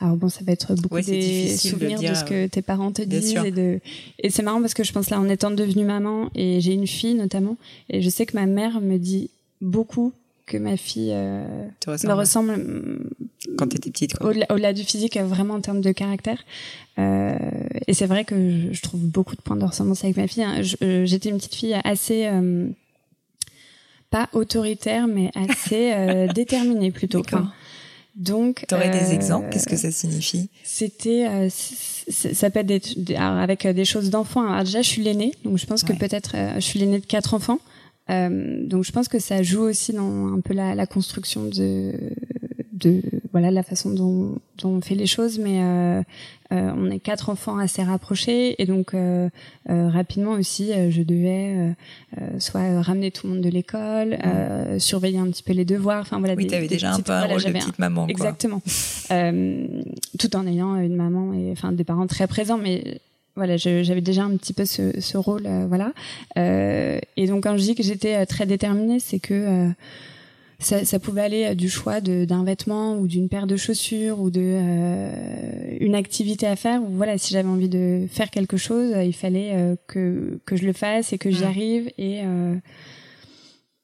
Alors bon, ça va être beaucoup des souvenirs de, ce que tes parents te disent et de. Et c'est marrant parce que je pense là, en étant devenue maman et j'ai une fille notamment, et je sais que ma mère me dit beaucoup que ma fille euh, me ressemble quand tu étais petite. Au-delà du physique, vraiment en termes de caractère. Euh, et c'est vrai que je, trouve beaucoup de points de ressemblance avec ma fille. Hein. Euh, j'étais une petite fille assez euh, pas autoritaire, mais assez euh, déterminée plutôt. donc, tu aurais des exemples? Qu'est-ce que ça signifie? C'était, ça peut être des, avec des choses d'enfants. Alors déjà, je suis l'aînée, donc je pense que peut-être je suis l'aînée de quatre enfants. Euh, donc je pense que ça joue aussi dans un peu la, la construction de, de voilà la façon dont, dont, on fait les choses. Mais euh, euh, on est quatre enfants assez rapprochés. Et donc euh, euh rapidement aussi euh, je devais soit ramener tout le monde de l'école surveiller un petit peu les devoirs. Enfin voilà oui tu avais déjà un peu un rôle de petite maman exactement. Tout en ayant une maman et enfin des parents très présents. Mais voilà, j'avais déjà un petit peu ce, ce rôle, euh, voilà. Euh, et donc quand je dis que j'étais euh, très déterminée, c'est que euh, ça, ça, pouvait aller du choix d'un vêtement ou d'une paire de chaussures ou de une activité à faire. Ou voilà, si j'avais envie de faire quelque chose, il fallait que que je le fasse et que j'y arrive. Et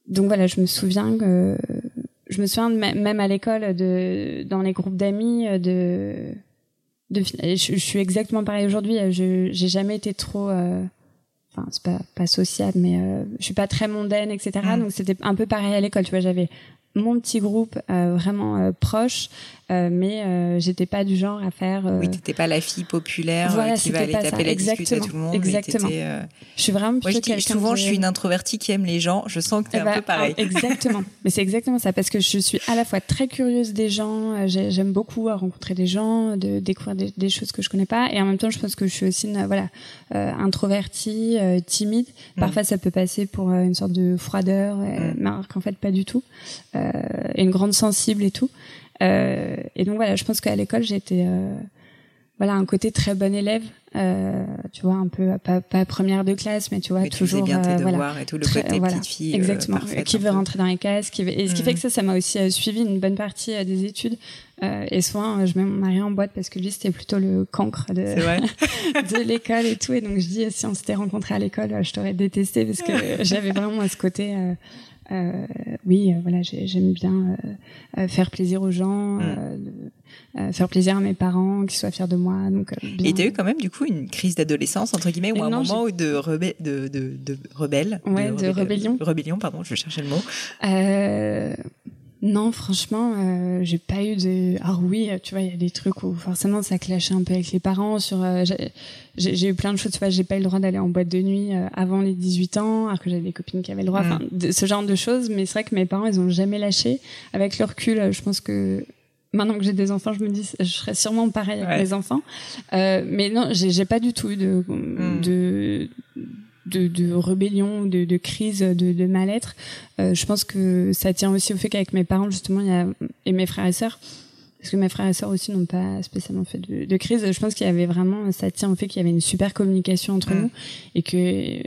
donc voilà, je me souviens que je me souviens de, même à l'école de dans les groupes d'amis de de, je, je, suis exactement pareil aujourd'hui. Je j'ai jamais été trop, euh, enfin c'est pas pas sociable, mais euh, je suis pas très mondaine, etc. Mm. Donc c'était un peu pareil à l'école. Tu vois, j'avais mon petit groupe euh, vraiment euh, mais j'étais pas du genre à faire. oui, t'étais pas la fille populaire qui va aller taper la discute à tout le monde. Exactement. Je suis vraiment Moi, je dis, souvent, je suis une introvertie qui aime les gens. Je sens que t'es es eh un ben, peu pareil. Exactement. mais c'est exactement ça parce que je suis à la fois très curieuse des gens. J'aime beaucoup rencontrer des gens, de découvrir des, choses que je connais pas, et en même temps, je pense que je suis aussi une, voilà introvertie, timide. Mm. Parfois, ça peut passer pour une sorte de froideur, mm. mais qu'en fait pas du tout. Euh, et une grande sensible et tout. Euh, et donc voilà, je pense qu'à l'école j'étais euh, voilà un côté très bon élève euh, tu vois un peu pas, pas, première de classe mais tu vois toujours bien tes voilà. et tout le côté petite fille exactement. qui veut rentrer dans les cases qui veut... et ce qui fait mm. que ça ça m'a aussi suivi une bonne partie des études et souvent je mets mon mari en boîte parce que lui c'était plutôt le cancre de de l'école et tout. Et donc je dis si on s'était rencontrés à l'école je t'aurais détesté parce que j'avais vraiment ce côté euh, oui, euh, voilà, j'aime bien euh, faire plaisir aux gens, mm. faire plaisir à mes parents, qu'ils soient fiers de moi. Donc, bien. Et t'as eu quand même du coup une crise d'adolescence entre guillemets ou un moment de, rebelle, de, de, de rebelle, ouais, de, rébellion. Rébellion, pardon, je cherchais le mot. Euh, non, franchement, euh, j'ai pas eu de. Ah oui, tu vois, il y a des trucs où forcément ça clashait un peu avec les parents. Sur, euh, j'ai eu plein de choses. Tu vois, j'ai pas eu le droit d'aller en boîte de nuit euh, avant les 18 ans, alors que j'avais des copines qui avaient le droit. Enfin, mm. ce genre de choses. Mais c'est vrai que mes parents, ils ont jamais lâché. Avec le recul, je pense que maintenant que j'ai des enfants, je me dis, je serais sûrement pareil avec mes enfants. Euh, mais non, j'ai pas du tout eu de, mm. de de, de rébellion, de, de crise, de, de mal-être. Euh, je pense que ça tient aussi au fait qu'avec mes parents, justement, il y a, et mes frères et sœurs, parce que mes frères et sœurs aussi n'ont pas spécialement fait de, de crise. Je pense qu'il y avait vraiment, ça tient au fait qu'il y avait une super communication entre mm. nous et que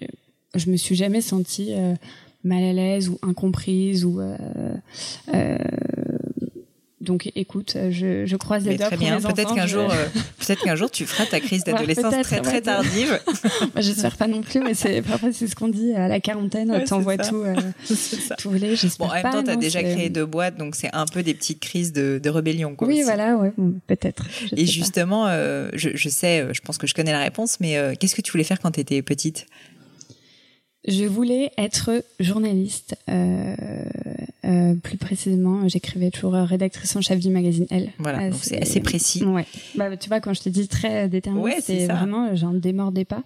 je me suis jamais sentie euh, mal à l'aise ou incomprise ou euh, euh donc écoute, je, je croise les doigts très bien. Peut-être qu'un jour, euh, peut-être qu'un jour tu feras ta crise d'adolescence très très tardive. J'espère pas non plus, mais c'est parfois c'est ce qu'on dit à la quarantaine. Ouais, T'envoies tout, euh, tout. J'espère bon, en même temps, t'as déjà créé deux boîtes, donc c'est un peu des petites crises de, de rébellion. Quoi, oui, voilà, ouais, peut-être. Et justement, euh, je, je, sais, je pense que je connais la réponse, mais euh, qu'est-ce que tu voulais faire quand t'étais petite? Je voulais être journaliste. Euh, euh, plus précisément, j'écrivais toujours rédactrice en chef du magazine Elle. Voilà, c'est assez précis. Ouais. Bah, tu vois, quand je te dis très déterminé, c'est vraiment, j'en démordais pas.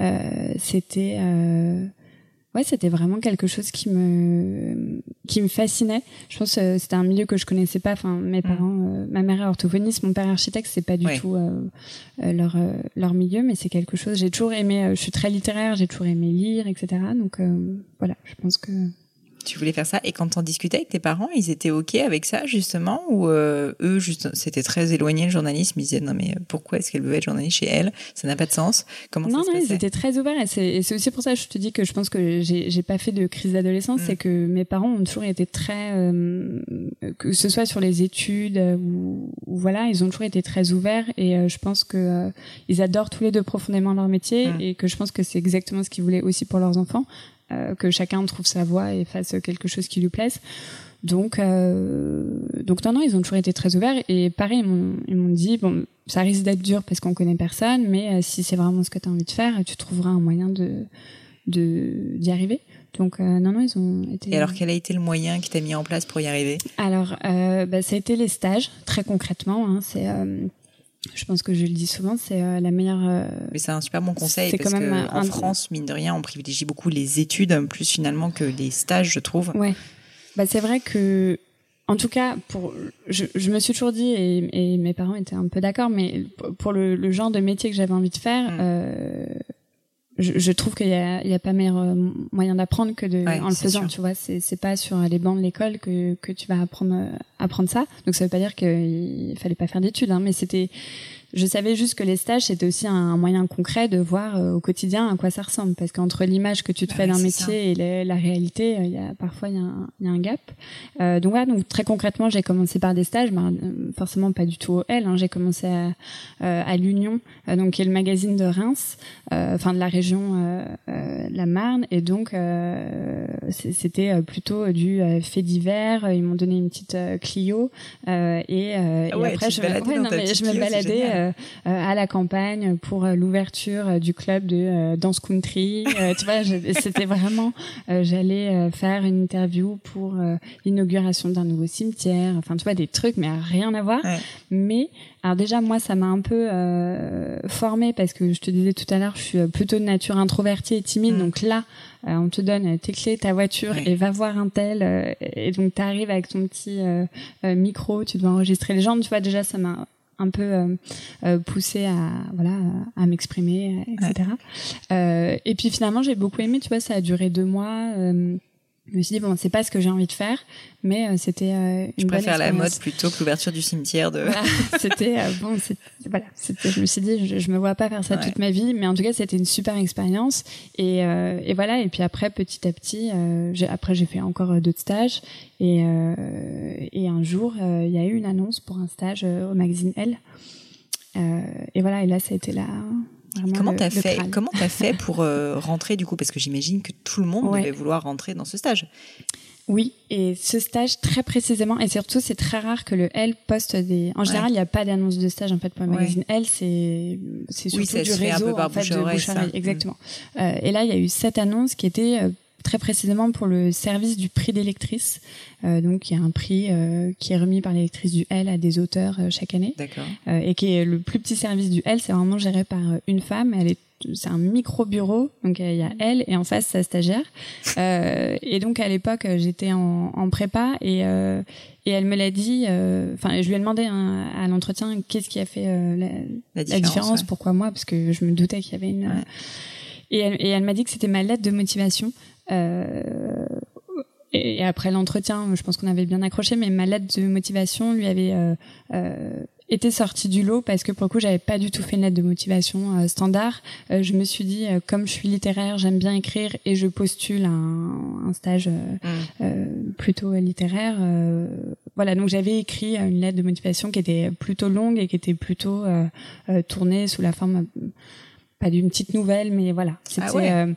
Euh, c'était euh, ouais, c'était vraiment quelque chose qui me qui me fascinait. Je pense que c'était un milieu que je connaissais pas. Enfin, mes mm. parents, euh, ma mère est orthophoniste, mon père est architecte, c'est pas du tout euh, euh, leur leur milieu, mais c'est quelque chose. J'ai toujours aimé. je suis très littéraire, j'ai toujours aimé lire, etc. Donc voilà, je pense que tu voulais faire ça. Et quand t'en discutais avec tes parents, ils étaient OK avec ça, justement Ou euh, eux, juste, c'était très éloigné le journalisme Ils disaient, non, mais pourquoi est-ce qu'elle veut être journaliste chez elle? Ça n'a pas de sens. Comment non, ça non, ils étaient très ouverts. Et c'est aussi pour ça que je te dis que je pense que j'ai pas fait de crise d'adolescence. Mm. C'est que mes parents ont toujours été très... Euh, que ce soit sur les études ou, voilà, ils ont toujours été très ouverts. Et euh, je pense que ils adorent tous les deux profondément leur métier. Mm. Et que je pense que c'est exactement ce qu'ils voulaient aussi pour leurs enfants. Euh, que chacun trouve sa voie et fasse quelque chose qui lui plaise. Donc, euh, donc non, non, ils ont toujours été très ouverts. Et pareil, ils m'ont dit, bon, ça risque d'être dur parce qu'on connaît personne, mais euh, si c'est vraiment ce que tu as envie de faire, tu trouveras un moyen de d'y arriver. Donc non, non, ils ont été. Et alors, quel a été le moyen qui t'a mis en place pour y arriver? Alors, bah, ça a été les stages, très concrètement. Hein, c'est je pense que je le dis souvent, c'est euh, la meilleure. Euh, Mais c'est un super bon conseil parce quand même en France, mine de rien, on privilégie beaucoup les études plus finalement que les stages, je trouve. Ouais. Bah c'est vrai que, en tout cas, pour, je, je me suis toujours dit et, et, mes parents étaient un peu d'accord, mais pour le, le, genre de métier que j'avais envie de faire, mm. euh, je, je, trouve qu'il y a, il y a pas meilleur euh, moyen d'apprendre que de, en le faisant. Tu vois, c'est, c'est pas sur les bancs de l'école que, que tu vas apprendre, apprendre ça. Donc ça veut pas dire qu'il fallait pas faire d'études, hein, mais c'était je savais juste que les stages c'était aussi un, moyen concret de voir euh, au quotidien à quoi ça ressemble. Parce qu'entre l'image que tu te bah fais d'un métier et la réalité euh, il y a parfois il y, a un, y a un gap. Euh, donc voilà donc très concrètement j'ai commencé par des stages bah, euh, forcément pas du tout au L hein, j'ai commencé à, à l'Union donc qui est le magazine de Reims enfin de la région la Marne. Et donc c'était plutôt du fait divers. Ils m'ont donné une petite Clio et, et ah après je, ouais, non, mais je me baladais euh, à la campagne pour l'ouverture du club de danse country. tu vois, c'était vraiment, j'allais faire une interview pour l'inauguration d'un nouveau cimetière. Enfin, tu vois, des trucs, mais rien à voir. Mais alors déjà, moi, ça m'a un peu euh, formée parce que je te disais tout à l'heure, je suis plutôt de nature introvertie et timide. Mm. Donc là, euh, on te donne tes clés, ta voiture et va voir un tel. Euh, et donc, tu arrives avec ton petit euh, micro, tu dois enregistrer les gens. Tu vois, déjà, ça m'a un peu poussé à voilà à m'exprimer etc et puis finalement j'ai beaucoup aimé tu vois ça a duré deux mois je me suis dit bon c'est pas ce que j'ai envie de faire mais euh, c'était euh, une je préfère la mode plutôt que l'ouverture du cimetière de c'était euh, bon voilà. C'était je me suis dit je, je, me vois pas faire ça toute ma vie mais en tout cas c'était une super expérience. Et, et voilà. Et puis après petit à petit j'ai après j'ai fait encore d'autres stages. Et et un jour il y a eu une annonce pour un stage au magazine Elle et voilà. Et là ça a été là comment t'as fait Comment t'as fait pour euh, rentrer du coup? Parce que j'imagine que tout le monde devait vouloir rentrer dans ce stage. Oui, et ce stage très précisément, et surtout c'est très rare que le L poste des. En général, il n'y a pas d'annonce de stage en fait pour le magazine L, c'est c'est surtout du réseau en fait de bouche exactement. Euh, et là, il y a eu cette annonce qui était euh, très précisément pour le service du prix d'électrice. Euh, donc, il y a un prix euh, qui est remis par l'électrice du L à des auteurs euh, chaque année. D'accord. et qui est le plus petit service du L. C'est vraiment géré par une femme. Elle est c'est un micro bureau, donc il y a elle et en face sa stagiaire. et donc à l'époque j'étais en, en, prépa et et elle me l'a dit. Enfin, je lui ai demandé à l'entretien qu'est-ce qui a fait la, la, différence, pourquoi moi, parce que je me doutais qu'il y avait une. Et elle, et elle m'a dit que c'était ma lettre de motivation. Euh, et, après l'entretien, je pense qu'on avait bien accroché, mais ma lettre de motivation lui avait euh, euh, été sortie du lot parce que pour le coup, j'avais pas du tout fait une lettre de motivation standard. je me suis dit, comme je suis littéraire, j'aime bien écrire et je postule un, un stage mmh. plutôt littéraire. voilà, donc j'avais écrit une lettre de motivation qui était plutôt longue et qui était plutôt tournée sous la forme pas d'une petite nouvelle, mais voilà. Ah c'était.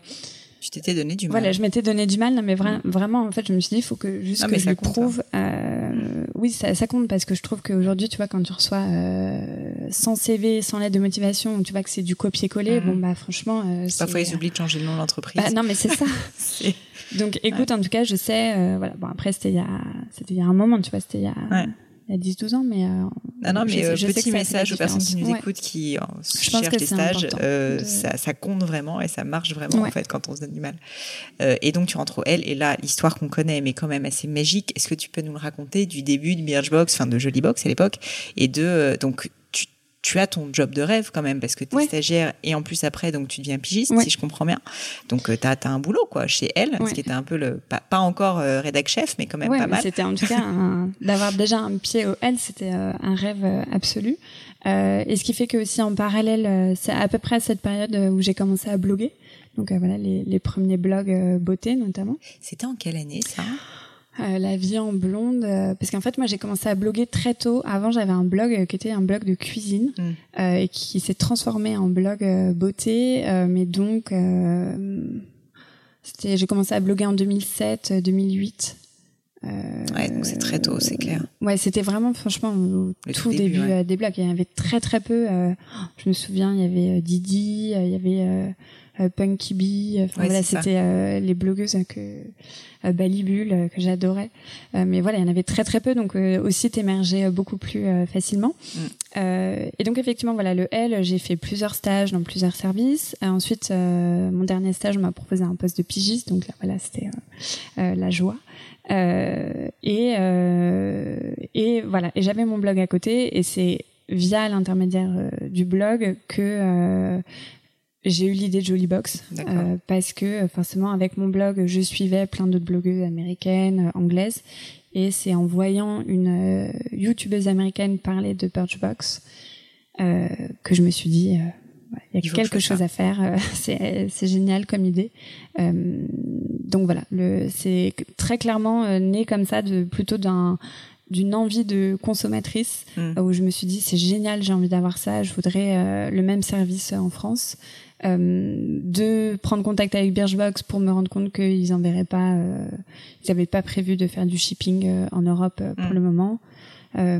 Tu t'étais donné du mal. Voilà, je m'étais donné du mal, mais mm. vraiment, en fait, je me suis dit, il faut que juste que je le prouve. Euh, oui, ça, ça, compte parce que je trouve qu'aujourd'hui, tu vois, quand tu reçois euh, sans CV, sans lettre de motivation, tu vois que c'est du copier-coller. Mm. Bon, bah, franchement, euh, parfois ils oublient de changer le nom de l'entreprise. Bah, non, mais c'est ça. Donc, écoute, en tout cas, je sais. Euh, voilà. Bon, après, c'était il y a, c'était il y a un moment, tu vois, c'était il y a. Ouais a 10-12 ans, mais. Euh, ah non, mais je, euh, petit message aux personnes qui nous écoutent, qui euh, cherchent des stages, euh, ça, ça, compte vraiment et ça marche vraiment en fait quand on se donne du mal. Et donc tu rentres au L et là l'histoire qu'on connaît, mais quand même assez magique. Est-ce que tu peux nous le raconter du début de Birchbox, enfin de Jollybox à l'époque, et de donc tu as ton job de rêve quand même parce que tu es stagiaire et en plus après donc tu deviens pigiste si je comprends bien. Donc euh, tu as, un boulot quoi chez elle, ce qui était un peu le pas, pas encore euh, rédac chef mais quand même pas mal. C'était en tout cas d'avoir déjà un pied au L, c'était euh, un rêve absolu. et ce qui fait que aussi en parallèle, c'est à peu près à cette période où j'ai commencé à bloguer. Donc voilà les, les premiers blogs beauté notamment. C'était en quelle année ça? Euh, la vie en blonde euh, parce qu'en fait moi j'ai commencé à bloguer très tôt. Avant j'avais un blog euh, qui était un blog de cuisine mm. et qui s'est transformé en blog beauté mais donc c'était j'ai commencé à bloguer en 2007 2008 ouais donc c'est très tôt c'est clair. Ouais c'était vraiment franchement au tout, début, des blogs. Il y avait très très peu je me souviens il y avait Didi il y avait Punky Bee. Enfin, voilà, c'était euh, les blogueuses que euh, Balibule que j'adorais. mais voilà, il y en avait très très peu, donc aussi t'émergeais beaucoup plus facilement. Mm. et donc effectivement, voilà, le L, j'ai fait plusieurs stages dans plusieurs services. ensuite, mon dernier stage m'a proposé un poste de pigiste, donc là, voilà, c'était la joie. Euh, et et voilà et j'avais mon blog à côté et c'est via l'intermédiaire du blog que j'ai eu l'idée de Jolly Box euh, parce que euh, forcément avec mon blog je suivais plein d'autres blogueuses américaines, euh, anglaises et c'est en voyant une euh, youtubeuse américaine parler de Birchbox euh, que je me suis dit il y a quelque chose à faire, c'est c'est génial comme idée. donc voilà, c'est très clairement né comme ça de plutôt d'un d'une envie de consommatrice hmm. où je me suis dit c'est génial j'ai envie d'avoir ça je voudrais le même service en France euh, de prendre contact avec Birchbox pour me rendre compte qu'ils enverraient pas, euh, ils n'avaient pas prévu de faire du shipping euh, en Europe pour mm. le moment. et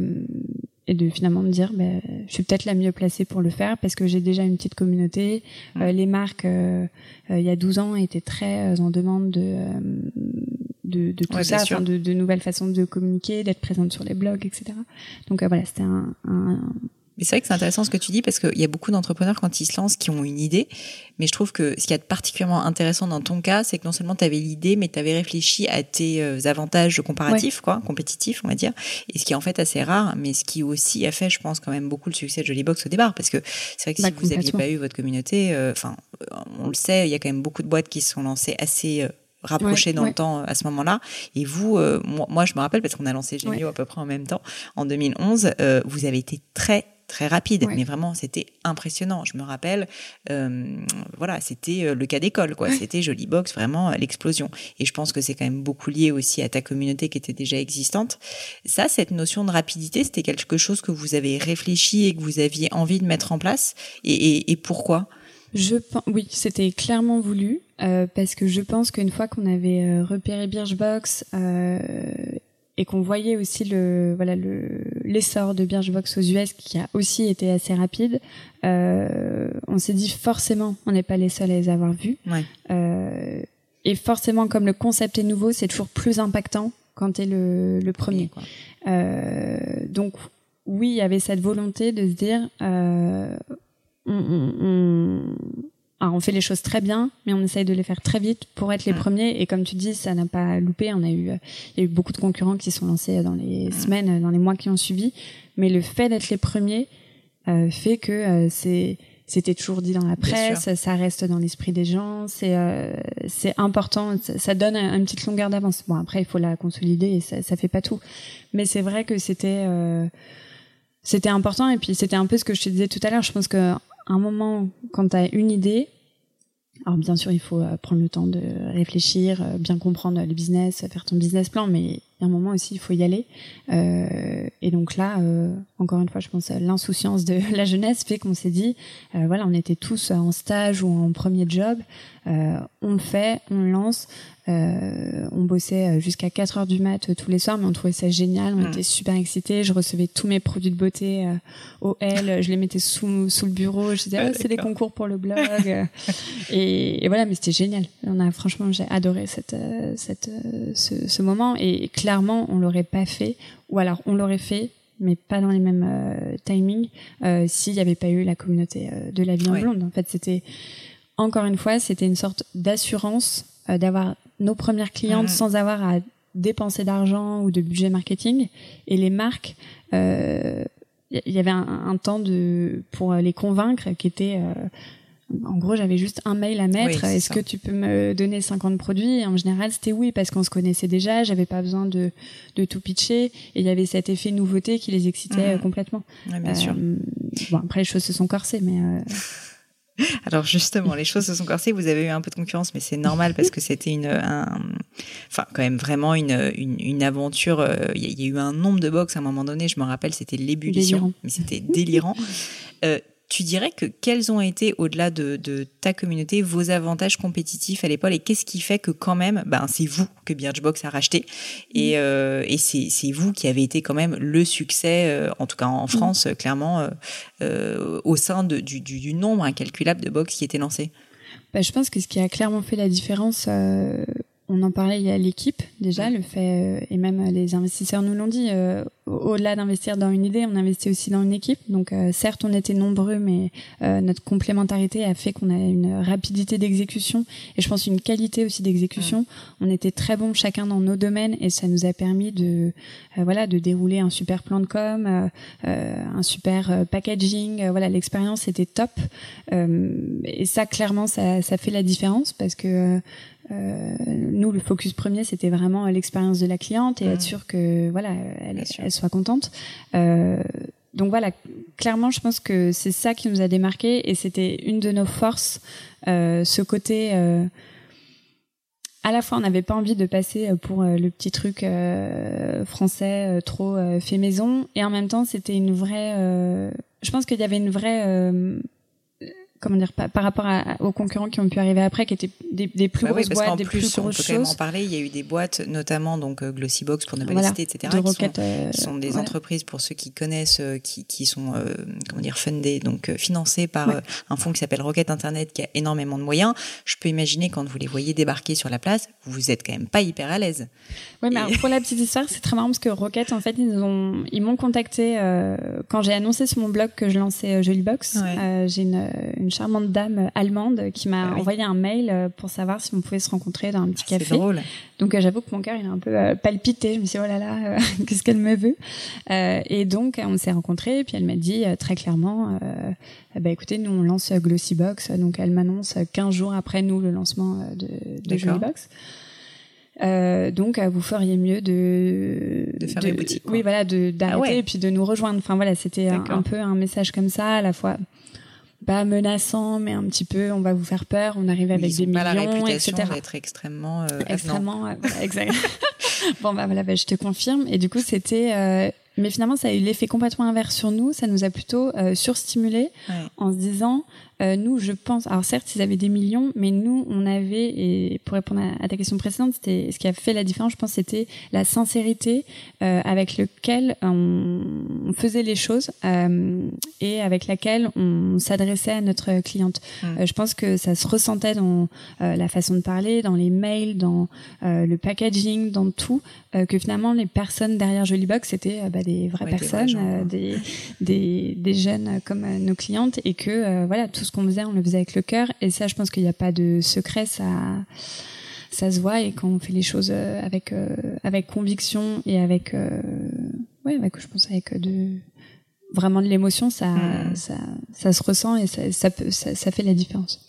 et de finalement me dire bah, je suis peut-être la mieux placée pour le faire parce que j'ai déjà une petite communauté mm. les marques il y a 12 ans étaient très en demande de de, de tout ça, de, de, nouvelles façons de communiquer, d'être présente sur les blogs, etc. Donc voilà, c'était un, un, mais c'est vrai que c'est intéressant ce que tu dis parce qu'il y a beaucoup d'entrepreneurs quand ils se lancent qui ont une idée. Mais je trouve que ce qui est particulièrement intéressant dans ton cas, c'est que non seulement tu avais l'idée, mais tu avais réfléchi à tes euh, avantages comparatifs, quoi, compétitifs, on va dire. Et ce qui est en fait assez rare, mais ce qui aussi a fait, je pense, quand même beaucoup le succès de Jollybox au départ. Parce que c'est vrai que si bah, vous n'aviez pas eu votre communauté, euh, enfin, on le sait, il y a quand même beaucoup de boîtes qui se sont lancées assez euh, rapprochées dans le temps à ce moment-là. Et vous, moi, je me rappelle parce qu'on a lancé Gémio à peu près en même temps, en 2011, vous avez été très très rapide, mais vraiment c'était impressionnant. Je me rappelle, euh, voilà, c'était euh, le cas d'école, quoi. C'était Jolie Box, vraiment l'explosion. Et je pense que c'est quand même beaucoup lié aussi à ta communauté qui était déjà existante. Ça, cette notion de rapidité, c'était quelque chose que vous avez réfléchi et que vous aviez envie de mettre en place? Et, pourquoi? Je pense, oui, c'était clairement voulu euh, parce que je pense qu'une fois qu'on avait repéré Birchbox et qu'on voyait aussi le voilà le l'essor de Birchbox aux US qui a aussi été assez rapide, euh, on s'est dit forcément on n'est pas les seuls à les avoir vus. Euh, et forcément comme le concept est nouveau, c'est toujours plus impactant quand t'es le, le premier. Euh, donc oui, il y avait cette volonté de se dire euh, on, on, alors on fait les choses très bien, mais on essaye de les faire très vite pour être les mm. premiers. Et comme tu dis, ça n'a pas loupé. On a eu, il y a eu beaucoup de concurrents qui sont lancés dans les mm. semaines, dans les mois qui ont suivi. Mais le fait d'être les premiers euh, fait que euh, c'est c'était toujours dit dans la presse, ça reste dans l'esprit des gens, c'est euh, c'est important, ça, donne une petite longueur d'avance. Bon après il faut la consolider et ça ça fait pas tout, mais c'est vrai que c'était euh, c'était important et puis c'était un peu ce que je te disais tout à l'heure. Je pense que un moment, quand tu as une idée, alors bien sûr, il faut euh, prendre le temps de réfléchir, euh, bien comprendre le business, faire ton business plan, mais il y a un moment aussi, il faut y aller. Euh, et donc là, encore une fois, je pense l'insouciance de la jeunesse fait qu'on s'est dit, voilà, on était tous en stage ou en premier job, on le fait, on le lance. Euh, on bossait euh, jusqu'à 4 heures du mat euh, tous les soirs, mais on trouvait ça génial. On mm. était super excités. Je recevais tous mes produits de beauté au L. Je les mettais sous, sous le bureau. Je disais, ah, c'est des concours pour le blog. et, voilà, mais c'était génial. On a franchement, j'ai adoré cette, cette, ce, ce, moment. Et clairement, on l'aurait pas fait. Ou alors, on l'aurait fait, mais pas dans les mêmes timings s'il n'y avait pas eu la communauté de la vie en blonde. En fait, c'était encore une fois, c'était une sorte d'assurance d'avoir nos premières clientes sans avoir à dépenser d'argent ou de budget marketing. Et les marques, il euh, y avait un, temps de pour les convaincre qui était euh, en gros, j'avais juste un mail à mettre. Est-ce que tu peux me donner 50 produits? Et en général, c'était oui parce qu'on se connaissait déjà. J'avais pas besoin de, de tout pitcher. Et il y avait cet effet nouveauté qui les excitait complètement. bien sûr. Euh, bon, après, les choses se sont corsées, mais Alors justement, les choses se sont corsées. Vous avez eu un peu de concurrence, mais c'est normal parce que c'était une, enfin quand même vraiment une, une, aventure. Euh, il y, a eu un nombre de box à un moment donné. Je me rappelle, c'était l'ébullition, mais c'était délirant. Euh, tu dirais que quels ont été, au-delà de, ta communauté, vos avantages compétitifs à l'époque et qu'est-ce qui fait que quand même, ben, c'est vous que Birchbox a racheté et, euh, et c'est vous qui avez été quand même le succès, euh, en tout cas en. France, clairement, euh, au sein de, du, du, nombre incalculable de box qui étaient lancés. Ben, je pense que ce qui a clairement fait la différence on en parlait il y a l'équipe déjà, le fait et même les investisseurs nous l'ont dit. au-delà d'investir dans une idée, on investit aussi dans une équipe. Donc certes, on était nombreux, mais notre complémentarité a fait qu'on a une rapidité d'exécution et je pense une qualité aussi d'exécution. On était très bons chacun dans nos domaines et ça nous a permis de voilà de dérouler un super plan de com, un super packaging. voilà, l'expérience était top et ça clairement ça, ça fait la différence parce que euh, nous, le focus premier, c'était vraiment l'expérience de la cliente et être sûr que voilà, elle, elle soit contente. Euh, donc voilà, clairement, je pense que c'est ça qui nous a démarqué et c'était une de nos forces, euh, ce côté. Euh, à la fois, on n'avait pas envie de passer pour le petit truc euh, français trop fait maison, et en même temps, c'était une vraie. je pense qu'il y avait une vraie comment dire par, par rapport aux concurrents qui ont pu arriver après qui étaient des, des plus bah grosses oui, boîtes des plus, plus grosses on peut choses. en parler il y a eu des boîtes notamment donc euh, Glossybox pour ne pas voilà, citer etc de qui, sont, euh, sont, des entreprises pour ceux qui connaissent euh, qui, qui sont euh, comment dire fundées donc financées par ouais. un fonds qui s'appelle Rocket Internet qui a énormément de moyens. Je peux imaginer quand vous les voyez débarquer sur la place vous êtes quand même pas hyper à l'aise. Oui mais pour la petite histoire c'est très marrant parce que Rocket en fait ils ont ils m'ont contacté quand j'ai annoncé sur mon blog que je lançais Jollybox. Ouais. j'ai une, une charmante dame allemande qui m'a ah oui. envoyé un mail euh, pour savoir si on pouvait se rencontrer dans un petit café. Drôle. Donc euh, j'avoue que mon cœur il a un peu euh, palpité. Je me suis dit oh là là, qu'est-ce qu'elle me veut? Et donc on s'est rencontrés et puis elle m'a dit très clairement, bah écoutez nous on lance Glossybox. Donc elle m'annonce 15 jours après nous le lancement de, de Jollybox. Euh, donc, vous feriez mieux de de faire de, boutiques. Oui, voilà, de d'arrêter ah ouais. et puis de nous rejoindre. Enfin voilà, c'était un, un, peu un message comme ça, à la fois pas menaçant, mais un petit peu, on va vous faire peur. On arrive avec des pas millions, la réputation etc. d'être extrêmement, euh, extrêmement, euh, exact. bon bah voilà, bah, je te confirme. Et du coup, c'était, euh, mais finalement, ça a eu l'effet complètement inverse sur nous. Ça nous a plutôt euh, surstimulé ouais. en se disant, euh, nous, je pense, alors certes, ils avaient des millions, mais nous, on avait, et pour répondre à, ta question précédente, c'était ce qui a fait la différence, je pense, c'était la sincérité euh, avec lequel on, on, faisait les choses euh, et avec laquelle on s'adressait à notre cliente. Mm. je pense que ça se ressentait dans la façon de parler, dans les mails, dans le packaging, dans tout, que finalement, les personnes derrière Jollybox, c'était bah, des vraies ouais, personnes, des, vrais gens, des, des, des, jeunes comme nos clientes, et que voilà, tout ce qu'on faisait, on le faisait avec le cœur. Et ça, je pense qu'il n'y a pas de secret. Ça, ça se voit. Et quand on fait les choses euh, avec euh, avec conviction et avec euh, ouais, avec je pense avec de vraiment de l'émotion, ça, mmh. ça ça se ressent et ça ça, peut, ça ça fait la différence.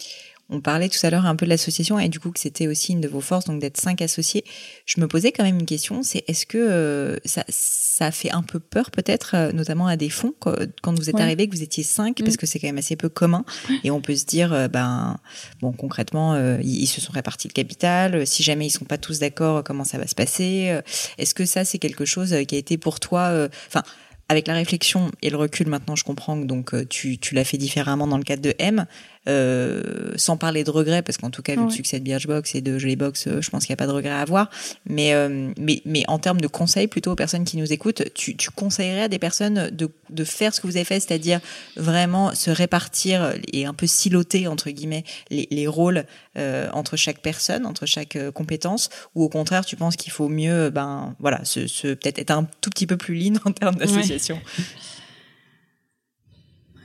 On parlait tout à l'heure un peu de l'association et du coup que c'était aussi une de vos forces, donc d'être cinq associés. Je me posais quand même une question, c'est est-ce que euh, ça, ça fait un peu peur peut-être, euh, notamment à des fonds, quand vous êtes ouais. arrivé, que vous étiez cinq, mmh. parce que c'est quand même assez peu commun. Et on peut se dire, euh, ben, bon, concrètement, ils, ils, se sont répartis le capital. Si jamais ils sont pas tous d'accord, comment ça va se passer Est-ce que ça, c'est quelque chose qui a été pour toi, enfin, avec la réflexion et le recul, maintenant, je comprends que donc tu, tu l'as fait différemment dans le cadre de M. Euh, sans parler de regrets, parce qu'en tout cas, vu ouais. le succès de Birchbox et de Jollybox, euh, je pense qu'il n'y a pas de regrets à avoir. Mais, euh, mais, mais en termes de conseils, plutôt aux personnes qui nous écoutent, tu, tu conseillerais à des personnes de, de faire ce que vous avez fait, c'est-à-dire vraiment se répartir et un peu siloter, entre guillemets, les, les rôles euh, entre chaque personne, entre chaque euh, compétence, ou au contraire, tu penses qu'il faut mieux, ben voilà, se, se peut-être être un tout petit peu plus lean en termes d'association? Ouais.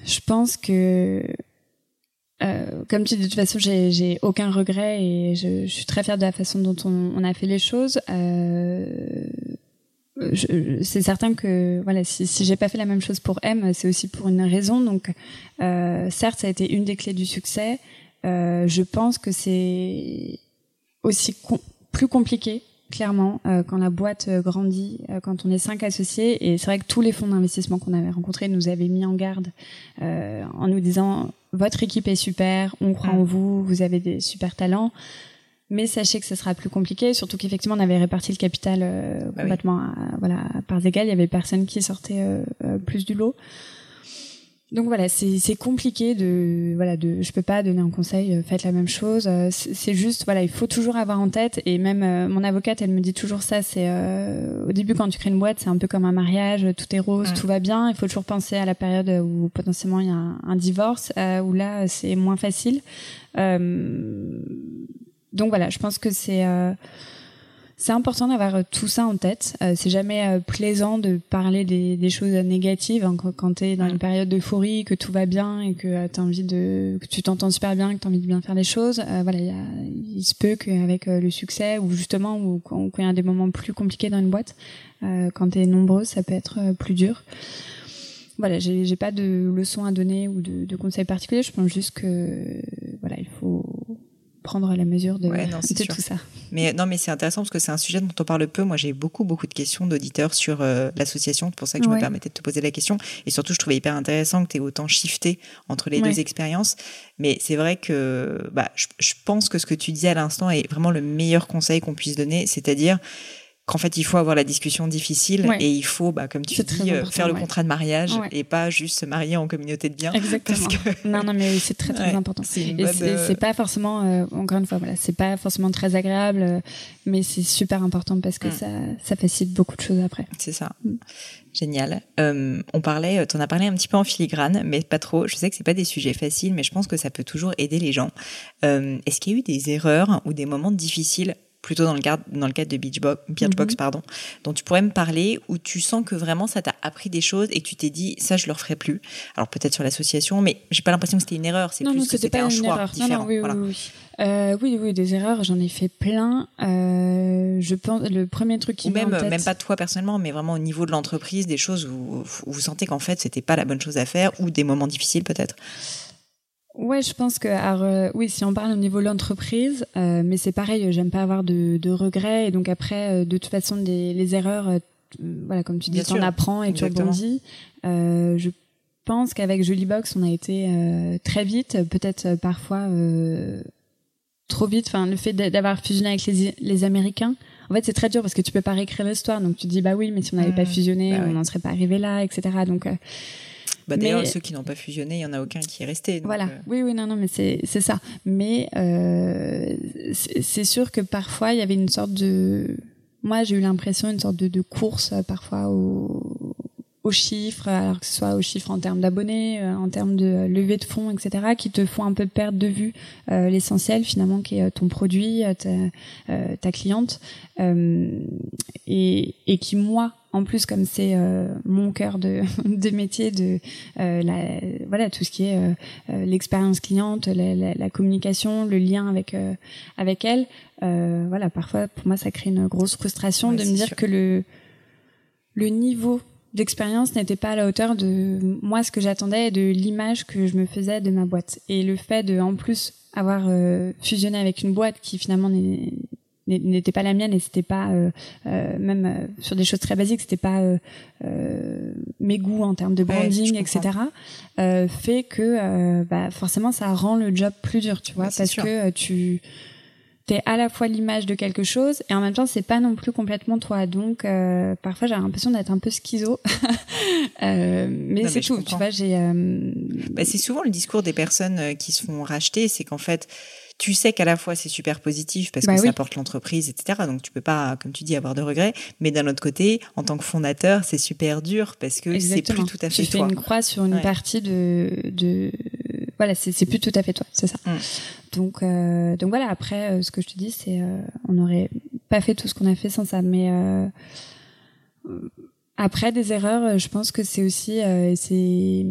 Je pense que euh, comme tu dis, de toute façon, j'ai aucun regret et je, je, suis très fière de la façon dont on, on a fait les choses. Euh, c'est certain que voilà, si, si j'ai pas fait la même chose pour M, c'est aussi pour une raison. Donc, euh, certes, ça a été une des clés du succès. Euh, je pense que c'est aussi com plus compliqué clairement euh, quand la boîte euh, grandit, euh, quand on est cinq associés. Et c'est vrai que tous les fonds d'investissement qu'on avait rencontrés nous avaient mis en garde euh, en nous disant votre équipe est super, on croit en vous, vous avez des super talents. Mais sachez que ce sera plus compliqué, surtout qu'effectivement on avait réparti le capital euh, bah complètement oui. à, voilà à parts égales. Il y avait personne qui sortait euh, euh, plus du lot. Donc voilà, c'est compliqué de voilà de je peux pas donner un conseil euh, faites la même chose. Euh, c'est juste voilà il faut toujours avoir en tête et même euh, mon avocate elle me dit toujours ça c'est euh, au début quand tu crées une boîte c'est un peu comme un mariage tout est rose ouais. tout va bien il faut toujours penser à la période où potentiellement il y a un, un divorce euh, où là c'est moins facile. donc voilà je pense que c'est c'est important d'avoir euh, tout ça en tête. Euh, c'est jamais euh, plaisant de parler des, des choses négatives hein, quand, quand tu es dans une période d'euphorie, que tout va bien et que euh, tu envie de, que tu t'entends super bien, que tu as envie de bien faire les choses. Euh, voilà, y a, il se peut qu'avec euh, le succès ou justement ou quand il y a des moments plus compliqués dans une boîte, quand tu es nombreux, ça peut être plus dur voilà, j'ai pas de leçons à donner ou de, de conseils particuliers. Je pense juste que voilà, prendre la mesure de, ouais, non, de tout ça. Mais non, mais c'est intéressant parce que c'est un sujet dont on parle peu. Moi, j'ai beaucoup, beaucoup de questions d'auditeurs sur euh, l'association. C'est pour ça que je ouais. me permettais de te poser la question. Et surtout, je trouvais hyper intéressant que tu aies autant shifté entre les ouais. deux expériences. Mais c'est vrai que bah, je, je pense que ce que tu disais à l'instant est vraiment le meilleur conseil qu'on puisse donner. C'est-à-dire, qu'en fait il faut avoir la discussion difficile et il faut, bah, comme tu dis, euh, faire le contrat de mariage et pas juste se marier en communauté de biens. Exactement. Non, non, mais c'est très très important. C'est euh, pas forcément, euh, encore une fois, voilà, c'est pas forcément très agréable, mais c'est super important parce que mm. ça, ça facilite beaucoup de choses après. C'est ça. Mm. Génial. on parlait, tu en as parlé un petit peu en filigrane, mais pas trop. Je sais que c'est pas des sujets faciles, mais je pense que ça peut toujours aider les gens. Est-ce qu'il y a eu des erreurs ou des moments difficiles plutôt dans le cadre, dans le cadre de Beachbox, Beachbox mhm. pardon, dont tu pourrais me parler, où tu sens que vraiment ça t'a appris des choses et que tu t'es dit ça je le referai plus. Alors peut-être sur l'association, mais j'ai pas l'impression que c'était une erreur, c'est plus que c'était un choix différent. oui, oui, euh, oui, oui, des erreurs, j'en ai fait plein. Euh, je pense le premier truc qui ou même même pas toi personnellement, mais vraiment au niveau de l'entreprise, des choses où, où vous sentez qu'en fait c'était pas la bonne chose à faire ou des moments difficiles peut-être. Ouais, je pense que alors, oui, si on parle au niveau de l'entreprise, euh, mais c'est pareil, j'aime pas avoir de, de, regrets et donc après, euh, de toute façon, des, les erreurs, euh, voilà, comme tu dis, tu en apprends et tu rebondis. je pense qu'avec Box, on a été très vite, peut-être parfois trop vite. Enfin, le fait d'avoir fusionné avec les, les Américains. En fait, c'est très dur parce que tu peux pas réécrire l'histoire, donc tu dis bah oui, mais si on n'avait pas mmh. fusionné, bah on n'en serait pas arrivé là, etc. Donc bah, D'ailleurs, ceux qui n'ont pas fusionné, il y en a aucun qui est resté. voilà. Euh. Oui, oui, non, non, mais c'est c'est ça. Mais euh, c'est sûr que parfois il y avait une sorte de, moi j'ai eu l'impression une sorte de, de course euh, parfois au aux chiffres, alors que ce soit aux chiffres en termes d'abonnés, euh, en termes de levée de fonds, etc., qui te font un peu perdre de vue l'essentiel finalement qui est ton produit, ta, ta cliente, et, et qui moi en plus comme c'est euh, mon cœur de, de métier de euh, la, voilà tout ce qui est euh, l'expérience cliente la, la, la, communication le lien avec avec elle voilà parfois pour moi ça crée une grosse frustration de me dire que le le niveau d'expérience n'était pas à la hauteur de moi ce que j'attendais et de l'image que je me faisais de ma boîte. Et le fait de en plus avoir fusionné avec une boîte qui finalement n'était pas la mienne et c'était pas euh, euh, même euh, sur des choses très basiques c'était pas mes goûts en termes de branding etc fait que bah forcément ça rend le job plus dur tu vois parce que tu t'es à la fois l'image de quelque chose et en même temps c'est pas non plus complètement toi. Donc parfois j'ai l'impression d'être un peu schizo. Mais c'est tout tu vois j'ai bah, c'est souvent le discours des personnes qui se font racheter c'est qu'en fait tu sais qu'à la fois c'est super positif parce bah que ça porte l'entreprise, etc. Donc tu peux pas, comme tu dis, avoir de regrets. Mais d'un autre côté, en tant que fondateur, c'est super dur parce que c'est plus tout à fait tu fais une croix sur une partie de, de... voilà, c'est plus tout à fait toi, c'est ça. Mm. Donc euh, donc voilà. Après, euh, ce que je te dis, c'est euh, on n'aurait pas fait tout ce qu'on a fait sans ça, mais après des erreurs, je pense que c'est aussi euh, c'est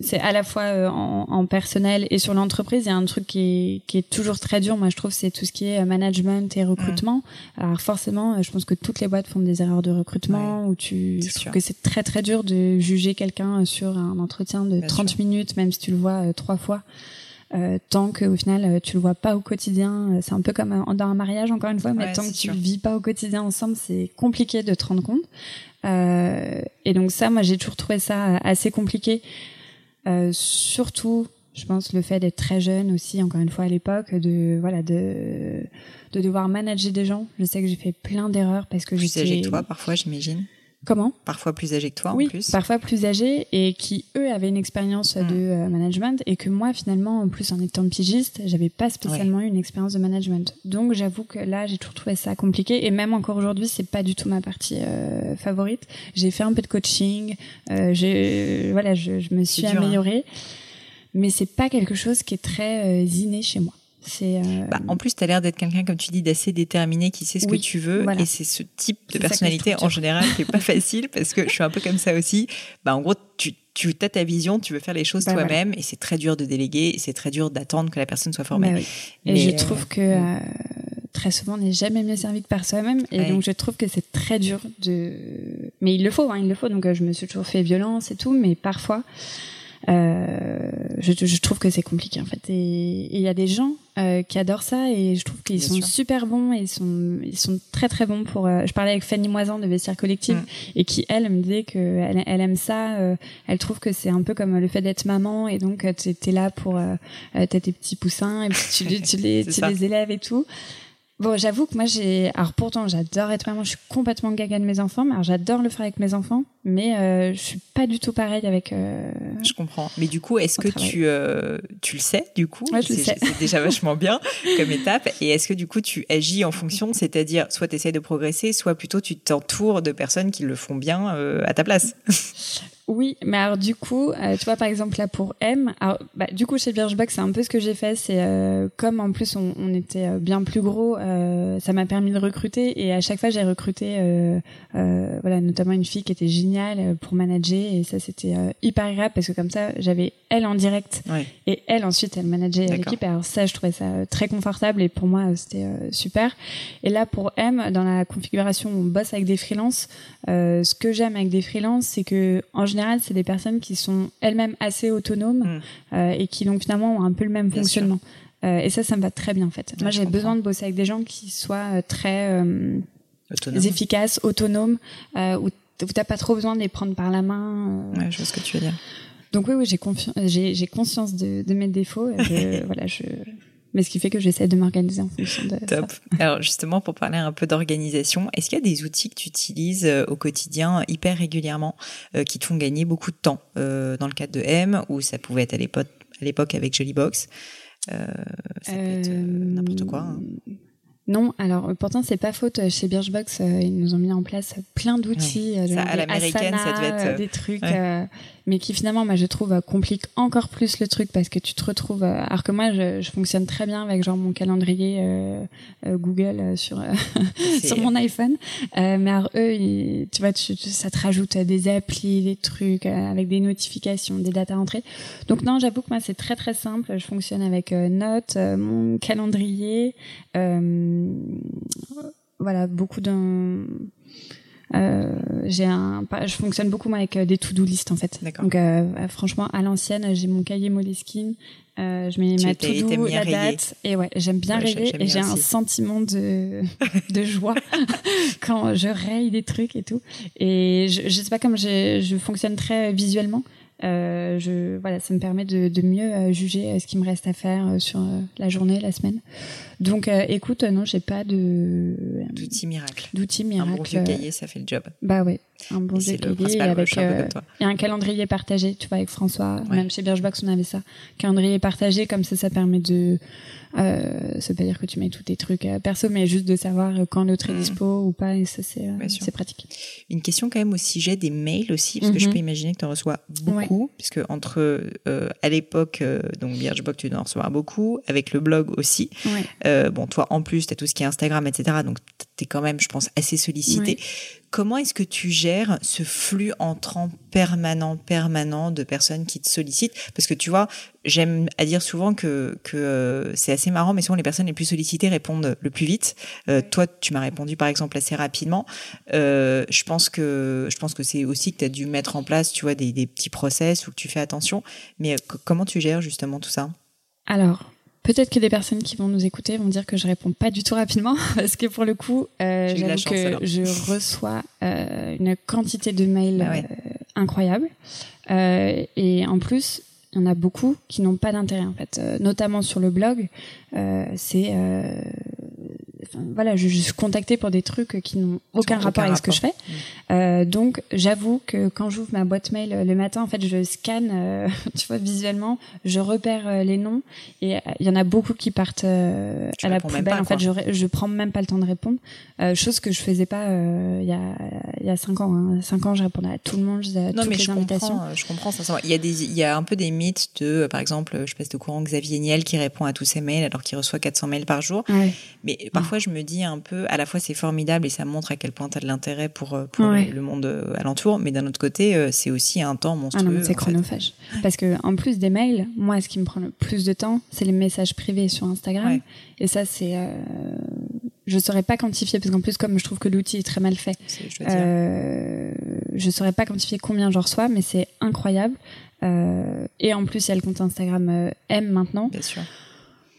c'est à la fois euh, en, en, personnel et sur l'entreprise. Il y a un truc qui est, qui est toujours très dur. Moi, je trouve c'est tout ce qui est management et recrutement. Alors forcément, je pense que toutes les boîtes font des erreurs de recrutement où tu je trouve que c'est très très dur de juger quelqu'un sur un entretien de 30 minutes, même si tu le vois trois fois. Euh, tant que au final tu le vois pas au quotidien, c'est un peu comme dans un mariage encore une fois, mais tant que tu vis pas au quotidien ensemble, c'est compliqué de te rendre compte. Euh, et donc ça, moi, j'ai toujours trouvé ça assez compliqué. Euh, surtout, je pense, le fait d'être très jeune aussi, encore une fois à l'époque, de voilà, de de devoir manager des gens. Je sais que j'ai fait plein d'erreurs parce que j'étais. âgé que toi, parfois, j'imagine. Comment Parfois plus âgés que toi oui, en plus. parfois plus âgés et qui eux avaient une expérience de mm. euh, management et que moi finalement en plus en étant pigiste, j'avais pas spécialement eu une expérience de management. Donc j'avoue que là j'ai toujours trouvé ça compliqué et même encore aujourd'hui c'est pas du tout ma partie euh, favorite. J'ai fait un peu de coaching, euh, j'ai voilà je, je, me suis hein. améliorée, mais c'est pas quelque chose qui est très euh, inné chez moi. Euh, bah, en plus, tu as l'air d'être quelqu'un, comme tu dis, d'assez déterminé, qui sait ce que tu veux. Et c'est ce type de personnalité, en général, qui est pas facile parce que je suis un peu comme ça aussi. Bah, en gros, tu, tu as ta vision, tu veux faire les choses bah, toi-même et c'est très dur de déléguer et c'est très dur d'attendre que la personne soit formée. Et je euh, trouve que euh, très souvent, on n'est jamais mieux servi que par soi-même. Et donc, je trouve que c'est très dur de. Mais il le faut, hein, il le faut. Donc, je me suis toujours fait violence et tout, mais parfois. Euh, je, je, trouve que c'est compliqué en fait. Et il y a des gens euh, qui adorent ça et je trouve qu'ils sont super bons et ils sont ils sont très très bons pour. Euh, je parlais avec Fanny Moisan de Vestiaire Collective et qui elle me disait que elle, elle aime ça. Euh, elle trouve que c'est un peu comme le fait d'être maman et donc tu es là pour t'as tes petits poussins et puis tu, tu les tu les élèves et tout. Bon, j'avoue que moi, j'ai. Alors, pourtant, j'adore être maman. Je suis complètement gaga de mes enfants. Mais alors, j'adore le faire avec mes enfants. Mais euh, je suis pas du tout pareil avec. Euh, je comprends. Mais du coup, est-ce que tu, euh, tu le sais, du coup? Ouais, je le sais. C'est déjà vachement bien comme étape. Et est-ce que, du coup, tu agis en fonction? C'est-à-dire, soit tu essaies de progresser, soit plutôt tu t'entoures de personnes qui le font bien euh, à ta place? Oui, mais alors du coup, euh, tu vois par exemple là pour M, alors, bah, du coup chez Birchbox c'est un peu ce que j'ai fait, c'est euh, comme en plus on, on était euh, bien plus gros, euh, ça m'a permis de recruter et à chaque fois j'ai recruté, euh, voilà notamment une fille qui était géniale pour manager et ça c'était hyper agréable parce que comme ça j'avais elle en direct ouais. et elle ensuite elle manageait l'équipe. Alors ça je trouvais ça très confortable et pour moi c'était super. Et là pour M dans la configuration où on bosse avec des freelances, ce que j'aime avec des freelances c'est que en général général, c'est des personnes qui sont elles-mêmes assez autonomes mm. euh, et qui donc finalement ont un peu le même bien fonctionnement. Euh, et ça, ça me va très bien en fait. Moi, j'ai besoin de bosser avec des gens qui soient euh, très Autonome. efficaces, autonomes, où t'as pas trop besoin de les prendre par la main. Ouais, je vois ce que tu veux dire. Donc oui, oui, j'ai conscience de, de, mes défauts. Voilà, je mais ce qui fait que j'essaie de m'organiser en fonction de Top. Ça. Alors justement, pour parler un peu d'organisation, est-ce qu'il y a des outils que tu utilises euh, au quotidien hyper régulièrement euh, qui te font gagner beaucoup de temps euh, dans le cadre de M ou ça pouvait être à l'époque avec Jollybox euh, ça peut être n'importe quoi. Hein. Non, alors pourtant c'est pas faute. Chez Birchbox, ils nous ont mis en place plein d'outils, ouais. ça, à l'américaine, ça devait être des trucs. Ouais mais qui finalement, moi, je trouve, euh, complique encore plus le truc parce que tu te retrouves. Euh, alors que moi, je, je fonctionne très bien avec genre mon calendrier euh, euh Google euh, sur sur mon iPhone. mais alors eux, ils, tu vois, tu, ça te rajoute des applis, des trucs avec des notifications, des dates à entrer. Donc non, j'avoue que moi, c'est très très simple. Je fonctionne avec Notes, mon calendrier. voilà, beaucoup d'un euh, j'ai un, je fonctionne beaucoup moi avec euh, des to-do list en fait. Donc euh, euh, franchement à l'ancienne, j'ai mon cahier Moleskine, euh, je mets tu ma to-do, la date et ouais, j'aime bien ouais, rayer et j'ai un sentiment de de joie quand je raye des trucs et tout. Et je, je sais pas comme je, je fonctionne très visuellement. Euh, je, voilà, ça me permet de, de mieux juger ce qui me reste à faire sur la journée, la semaine. Donc, écoute, non, j'ai pas de d'outils miracle. D'outils miracle. Un bon vieux cahier, ça fait le job. Bah ouais, un bon vieux cahier avec euh, et un calendrier partagé. Tu vois, avec François, ouais. même chez Birchbox, on avait ça. Calendrier partagé, comme ça, ça permet de euh, ça veut pas dire que tu mets tous tes trucs euh, perso, mais juste de savoir quand l'autre est mmh. dispo ou pas, et ça c'est euh, c'est pratique. Une question quand même au sujet des mails aussi, parce mmh. que je peux imaginer que tu en reçois beaucoup, ouais. puisque entre euh, à l'époque, euh, donc Birchbox, tu dois en recevoir beaucoup, avec le blog aussi. Ouais. Euh, bon, toi en plus, tu as tout ce qui est Instagram, etc. Donc tu es quand même, je pense, assez sollicité. Ouais. Comment est-ce que tu gères ce flux entrant permanent, permanent de personnes qui te sollicitent? Parce que tu vois, j'aime à dire souvent que, que euh, c'est assez marrant, mais souvent les personnes les plus sollicitées répondent le plus vite. Euh, toi, tu m'as répondu par exemple assez rapidement. Euh, je pense que je pense que c'est aussi que tu as dû mettre en place, tu vois, des, des petits process ou que tu fais attention. Mais comment tu gères justement tout ça? Alors, Peut-être que des personnes qui vont nous écouter vont dire que je réponds pas du tout rapidement parce que pour le coup, euh, j'avoue que alors. je reçois euh, une quantité de mails ah ouais. euh, incroyable et en plus, il y en a beaucoup qui n'ont pas d'intérêt en fait, notamment sur le blog. C'est voilà, je, je suis contactée pour des trucs qui n'ont aucun rapport aucun avec rapport. ce que je fais. Mmh. Euh, donc, j'avoue que quand j'ouvre ma boîte mail le matin, en fait, je scanne, euh, tu vois, visuellement, je repère euh, les noms et il y en a beaucoup qui partent à la poubelle. Pas, en fait, je, je prends même pas le temps de répondre. chose que je faisais pas il y a il y a cinq ans. Hein. Cinq ans, je répondais à tout le monde, à non, toutes mais les je invitations. Comprends, je comprends. Il y a des, il y a un peu des mythes de, par exemple, je passe de courant Xavier Niel qui répond à tous ses mails alors qu'il reçoit 400 mails par jour. Ouais. Mais parfois, je me dis un peu, à la fois c'est formidable et ça montre à quel point tu as de l'intérêt pour, pour ouais. le monde alentour, mais d'un autre côté, c'est aussi un temps monstrueux. Ah c'est chronophage. Fait. Parce que en plus des mails, moi, ce qui me prend le plus de temps, c'est les messages privés sur Instagram. Ouais. Et ça, c'est, euh, je saurais pas quantifier parce qu'en plus, comme je trouve que l'outil est très mal fait, je, euh, je saurais pas quantifier combien j'en reçois, mais c'est incroyable. Euh, et en plus, il y a le compte Instagram euh, M maintenant. Bien sûr.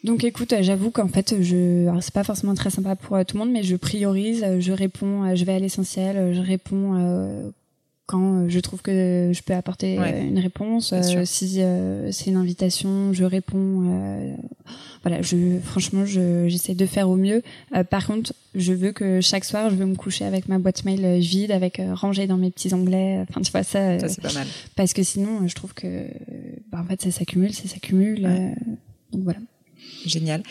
Donc écoute, j'avoue qu'en fait, je, c'est pas forcément très sympa pour euh, tout le monde, mais je priorise, je réponds, je vais à l'essentiel, je réponds quand je trouve que je peux apporter une réponse. si c'est une invitation, je réponds. voilà, je franchement, j'essaie de faire au mieux. par contre, je veux que chaque soir, je veux me coucher avec ma boîte mail vide, avec rangée dans mes petits onglets. Enfin, tu vois ça. ça c'est pas mal. Parce que sinon, je trouve que, bah, en fait, ça s'accumule, ça s'accumule. donc voilà. Génial.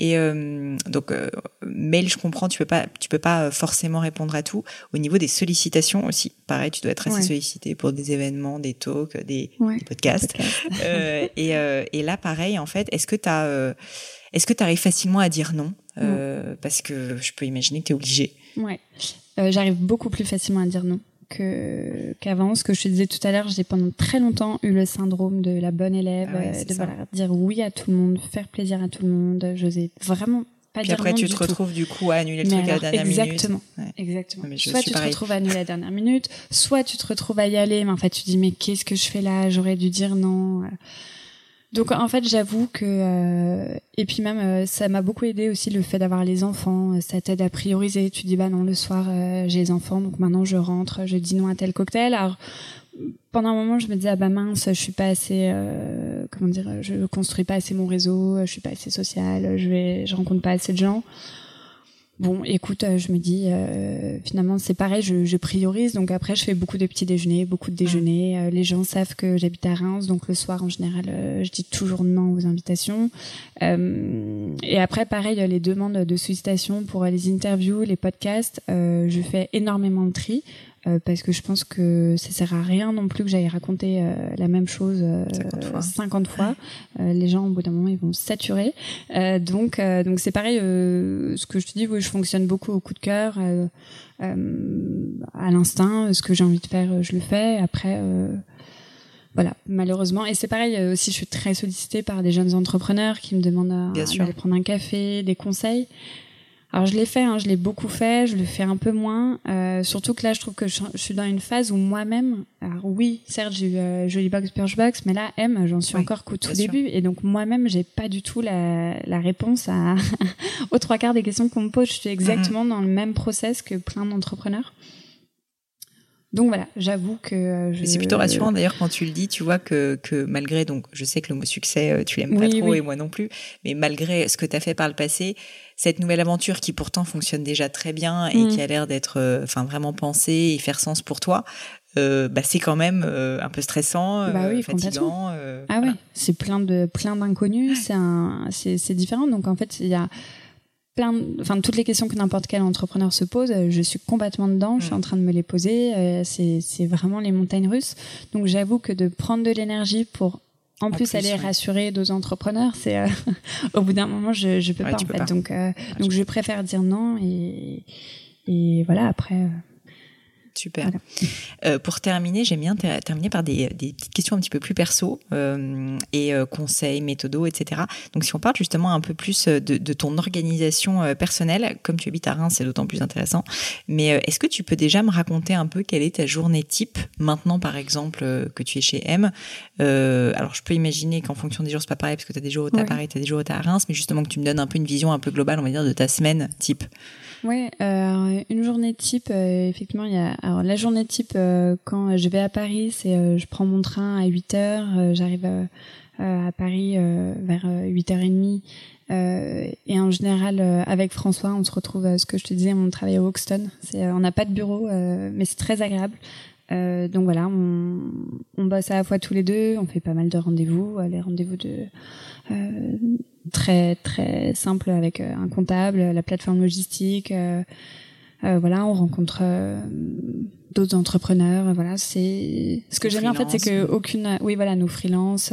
Et euh, donc euh, mail, je comprends, tu peux pas, tu peux pas euh, forcément répondre à tout. Au niveau des sollicitations aussi, pareil, tu dois être assez sollicité pour des événements, des talks, des, podcasts. euh, et, et, là, pareil, en fait, est-ce que tu as, est-ce que tu arrives facilement à dire non Parce que je peux imaginer que tu es obligé. Ouais, j'arrive beaucoup plus facilement à dire non que qu'avant. Ce que je te disais tout à l'heure, j'ai pendant très longtemps eu le syndrome de la bonne élève, ah euh, de voilà, dire oui à tout le monde, faire plaisir à tout le monde. J'osais vraiment pas Puis après, tu te retrouves du coup à annuler le truc à la dernière exactement, minute. Exactement. soit tu te retrouves à annuler à la dernière minute, soit tu te retrouves à y aller, mais en fait tu dis mais qu'est-ce que je fais là? J'aurais dû dire non. Donc en fait, j'avoue que euh, et puis même euh, ça m'a beaucoup aidé aussi le fait d'avoir les enfants. Euh, ça t'aide à prioriser. Tu dis bah non le soir j'ai les enfants donc maintenant je rentre, je dis non à tel cocktail. Alors pendant un moment je me disais ah bah mince je suis pas assez comment dire je construis pas assez mon réseau, je suis pas assez sociale, je vais je rencontre pas assez de gens. Bon, écoute, euh, je me dis, euh, finalement, c'est pareil, je, je, priorise. Donc après, je fais beaucoup de petits déjeuners, beaucoup de déjeuners. Euh, les gens savent que j'habite à Reims, donc le soir, en général, je dis toujours non aux invitations. et après, pareil, les demandes de sollicitation pour les interviews, les podcasts, je fais énormément de tri. Euh, parce que je pense que ça sert à rien non plus que j'aille raconter euh, la même chose 50 euh, fois. les gens au bout d'un moment ils vont saturer. donc donc c'est pareil. ce que je te dis, oui, je fonctionne beaucoup au coup de cœur, à l'instinct. Ce que j'ai envie de faire, je le fais. Après voilà, malheureusement. Et c'est pareil aussi, je suis très sollicitée par des jeunes entrepreneurs qui me demandent d'aller prendre un café, des conseils. Alors je l'ai fait, hein, je l'ai beaucoup fait, je le fais un peu moins. Euh, surtout que là, je trouve que je, suis dans une phase où moi-même, alors oui, certes, j'ai eu euh, Box, Box, mais là, M, j'en suis encore qu'au tout début, et donc moi-même, j'ai pas du tout la, la réponse à aux trois quarts des questions qu'on me pose. Je suis exactement dans le même process que plein d'entrepreneurs. Donc voilà, j'avoue que euh, je... c'est plutôt rassurant d'ailleurs quand tu le dis, tu vois que, que malgré donc je sais que le mot succès euh, tu l'aimes pas trop et moi non plus, mais malgré ce que tu as fait par le passé, cette nouvelle aventure qui pourtant fonctionne déjà très bien et mm. qui a l'air d'être euh, enfin vraiment pensée et faire sens pour toi, euh, bah c'est quand même un peu stressant, bah oui, fatigant. ah ouais, c'est plein de plein d'inconnus, c'est c'est différent donc en fait il y a plein, enfin toutes les questions que n'importe quel entrepreneur se pose, euh, je suis complètement dedans, je suis mm. en train de me les poser. Euh, c'est c'est vraiment les montagnes russes. Donc j'avoue que de prendre de l'énergie pour en, plus, aller rassurer d'autres entrepreneurs, c'est euh, au bout d'un moment je je peux pas en fait. Donc donc je préfère dire non et et voilà après. Super. Euh, pour terminer, j'aime bien terminer par des, des, petites questions un petit peu plus perso euh, et euh, conseils, méthodos, etc. Donc, si on parle justement un peu plus de, de ton organisation personnelle, comme tu habites à Reims, c'est d'autant plus intéressant. Mais est-ce que tu peux déjà me raconter un peu quelle est ta journée type maintenant, par exemple, que tu es chez M? Alors, je peux imaginer qu'en fonction des jours, c'est pas pareil parce que tu as des jours où tu à Paris, tu as des jours où tu à Reims, mais justement que tu me donnes un peu une vision un peu globale, on va dire, de ta semaine type. Ouais, euh, une journée type, euh, effectivement, il y a. Alors la journée type, euh, quand je vais à Paris, c'est euh, je prends mon train à 8 heures, j'arrive à Paris vers 8h30. et en général, avec François, on se retrouve, ce que je te disais, on travaille à Hoxton. C'est, on n'a pas de bureau, mais c'est très agréable. Donc voilà, on, on bosse à la fois tous les deux, on fait pas mal de rendez-vous, les rendez-vous de très très simple avec euh, un comptable, la plateforme logistique. Euh, euh, voilà, on rencontre d'autres entrepreneurs. Voilà, c'est ce que j'aime bien en fait, c'est que aucune, oui voilà, nos freelances.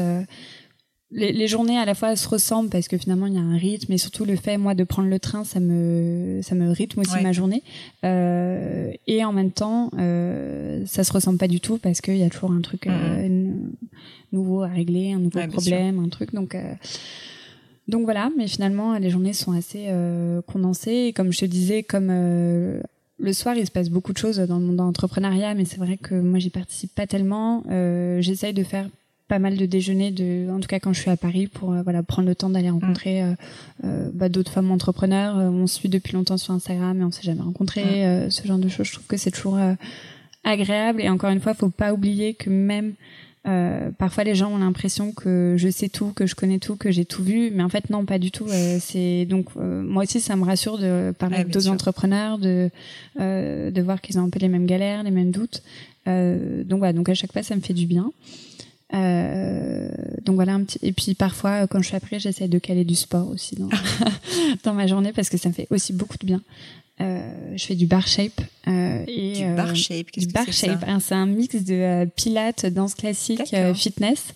Les, les, journées à la fois se ressemblent parce que finalement il y a un rythme et surtout le fait moi de prendre le train ça me ça me rythme aussi ma journée. Euh, et en même temps euh, ça se ressemble pas du tout parce qu'il y a toujours un truc euh, nouveau à régler un nouveau problème un truc. Donc donc voilà, mais finalement les journées sont assez euh, condensées. Et comme je te disais, comme euh, le soir il se passe beaucoup de choses dans le monde d'entrepreneuriat, mais c'est vrai que moi j'y participe pas tellement. Euh, J'essaye de faire pas mal de déjeuners, de, en tout cas quand je suis à Paris, pour euh, voilà prendre le temps d'aller rencontrer mm. euh, bah, d'autres femmes entrepreneurs. On se suit depuis longtemps sur Instagram, mais on s'est jamais rencontrés. Mm. ce genre de choses, je trouve que c'est toujours agréable. Et encore une fois, faut pas oublier que même euh, parfois les gens ont l'impression que je sais tout, que je connais tout, que j'ai tout vu, mais en fait non, pas du tout. Euh, c'est donc euh, moi aussi ça me rassure de parler avec d'autres entrepreneurs, de de voir qu'ils ont un peu les mêmes galères, les mêmes doutes. donc voilà, donc à chaque fois ça me fait du bien. Donc voilà un petit et puis parfois quand je suis après j'essaie de caler du sport aussi dans dans ma journée parce que ça me fait aussi beaucoup de bien euh, je fais du bar shape. Euh, et, du bar euh, shape, qu'est-ce que c'est shape. c'est un mix de euh, pilates, danse classique, fitness.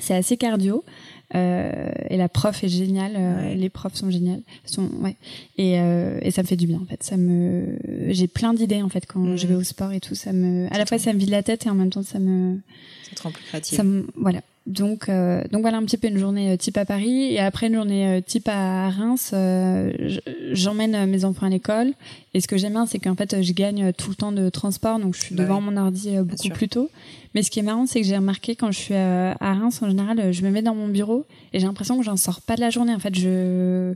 C'est assez cardio. Et la prof est géniale. Les profs sont géniales. Sont, ouais. Et, et ça me fait du bien en fait. Ça me, j'ai plein d'idées en fait quand je vais mm. au sport et tout. Ça me, à la fois ça me vide la tête et en même temps ça me. Ça te rend plus créative. Ça me, voilà. Donc, euh, donc voilà un petit peu une journée euh, type à Paris et après une journée euh, type à Reims, j'emmène mes enfants à l'école et ce que j'aime bien c'est qu'en fait je gagne tout le temps de transport donc je suis bah devant mon ordi beaucoup plus tôt. Mais ce qui est marrant c'est que j'ai remarqué quand je suis à Reims en général je me mets dans mon bureau et j'ai l'impression que j'en sors pas de la journée. En fait je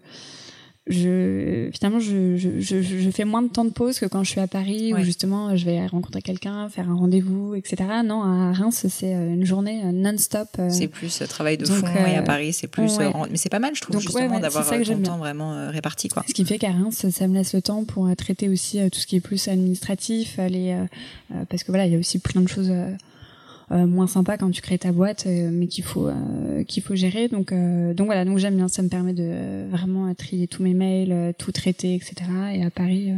je finalement je, je, je, je, fais moins de temps de pause que quand je suis à Paris où justement je vais rencontrer quelqu'un, faire un rendez-vous, etc. Non, à Reims c'est euh, une journée euh, non-stop. Euh. C'est plus travail de fond et à Paris c'est plus. mais c'est pas mal, je trouve justement d'avoir ton temps vraiment réparti quoi. Ce qui fait qu'à Reims ça me laisse le temps pour traiter aussi tout ce qui est plus administratif, les parce que voilà il y a aussi plein de choses euh, moins sympa quand tu crées ta boîte, euh, mais qu'il faut euh, qu'il faut gérer. Donc donc voilà, donc j'aime bien, ça me permet de vraiment trier tous mes mails, tout traiter, etc. Et à Paris,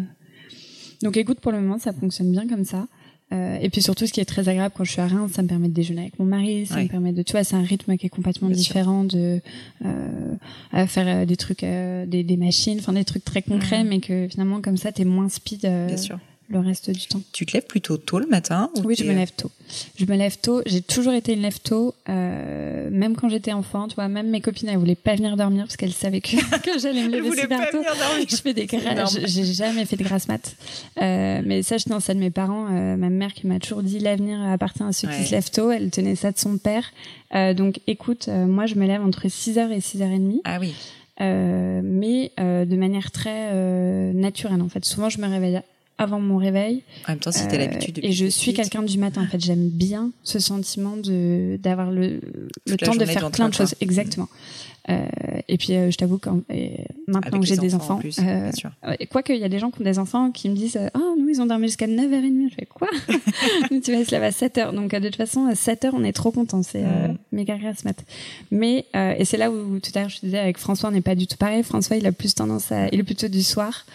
donc écoute, pour le moment, ça fonctionne bien comme ça. Euh, et puis surtout, ce qui est très agréable quand je suis à Reims, ça me permet de déjeuner avec mon mari, ça me permet de, tu vois, c'est un rythme qui est complètement différent de euh, faire des trucs, des, des, machines, enfin des trucs très concrets, mais que finalement comme ça, t'es moins speed. Bien sûr le reste du temps. Tu te lèves plutôt tôt le matin Oui, je me lève tôt. Je me lève tôt. J'ai toujours été une lève tôt, euh, même quand j'étais enfant. Tu vois, même mes copines, elles voulaient pas venir dormir parce qu'elles savaient que, que j'allais me lever super tôt. Je fais des J'ai jamais fait de grasse mat. Euh, mais ça, je tenais ça de mes parents. Euh, ma mère qui m'a toujours dit l'avenir appartient à ceux qui se lèvent tôt. Elle tenait ça de son père. Euh, donc, écoute, euh, moi, je me lève entre 6h et 6h30. Ah oui. Euh, mais euh, de manière très euh, naturelle en fait. Souvent, je me réveille avant mon réveil. En même temps, c'était l'habitude. Et je suis quelqu'un du matin. En fait, j'aime bien ce sentiment de d'avoir le, le temps de faire plein de choses. Exactement. Euh, et puis, euh, je t'avoue quand maintenant que j'ai des enfants, plus, euh, quoi qu'il y a des gens qui ont des enfants qui me disent, ah oh, nous ils ont dormi jusqu'à 9h30. Je fais quoi Tu vas se lever à 7h. Donc de toute façon, à 7h, on est trop content. C'est mm. méga grasse mat. Mais et c'est là où tout à l'heure je te disais avec François, on n'est pas du tout pareil. François, il a plus tendance à, il est plutôt du soir.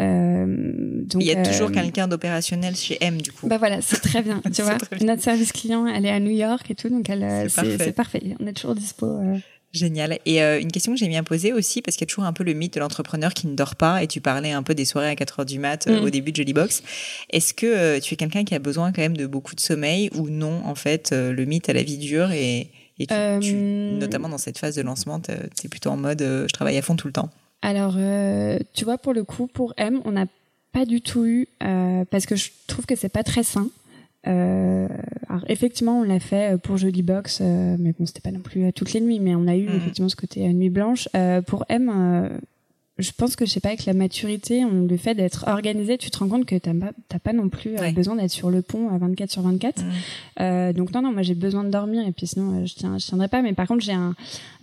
Euh, donc, il y a toujours euh, quelqu'un d'opérationnel chez M du coup. Bah voilà, c'est très bien. tu vois, notre service client, elle est à New York et tout, donc elle, c'est parfait. On est toujours dispo. Euh. Génial. Et euh, une question que j'ai bien posée aussi, parce qu'il y a toujours un peu le mythe de l'entrepreneur qui ne dort pas, et tu parlais un peu des soirées à 4 heures du mat mm. au début de Jollybox. Est-ce que tu es quelqu'un qui a besoin quand même de beaucoup de sommeil, ou non, en fait, le mythe à la vie dure, et, et tu, notamment dans cette phase de lancement, tu es plutôt en mode je travaille à fond tout le temps? Alors, euh, tu vois, pour le coup, pour M, on n'a pas du tout eu, euh, parce que je trouve que c'est pas très sain. Euh, alors effectivement, on l'a fait pour Jolly Box, mais bon, c'était pas non plus toutes les nuits, mais on a eu mhm. effectivement ce côté nuit blanche. pour M, je pense que je sais pas avec la maturité, le fait d'être organisé, tu te rends compte que t'as pas, pas non plus euh, besoin d'être sur le pont à 24 sur 24. Euh, donc non non, moi j'ai besoin de dormir et puis sinon euh, je tiens, je tiendrai pas. Mais par contre j'ai un,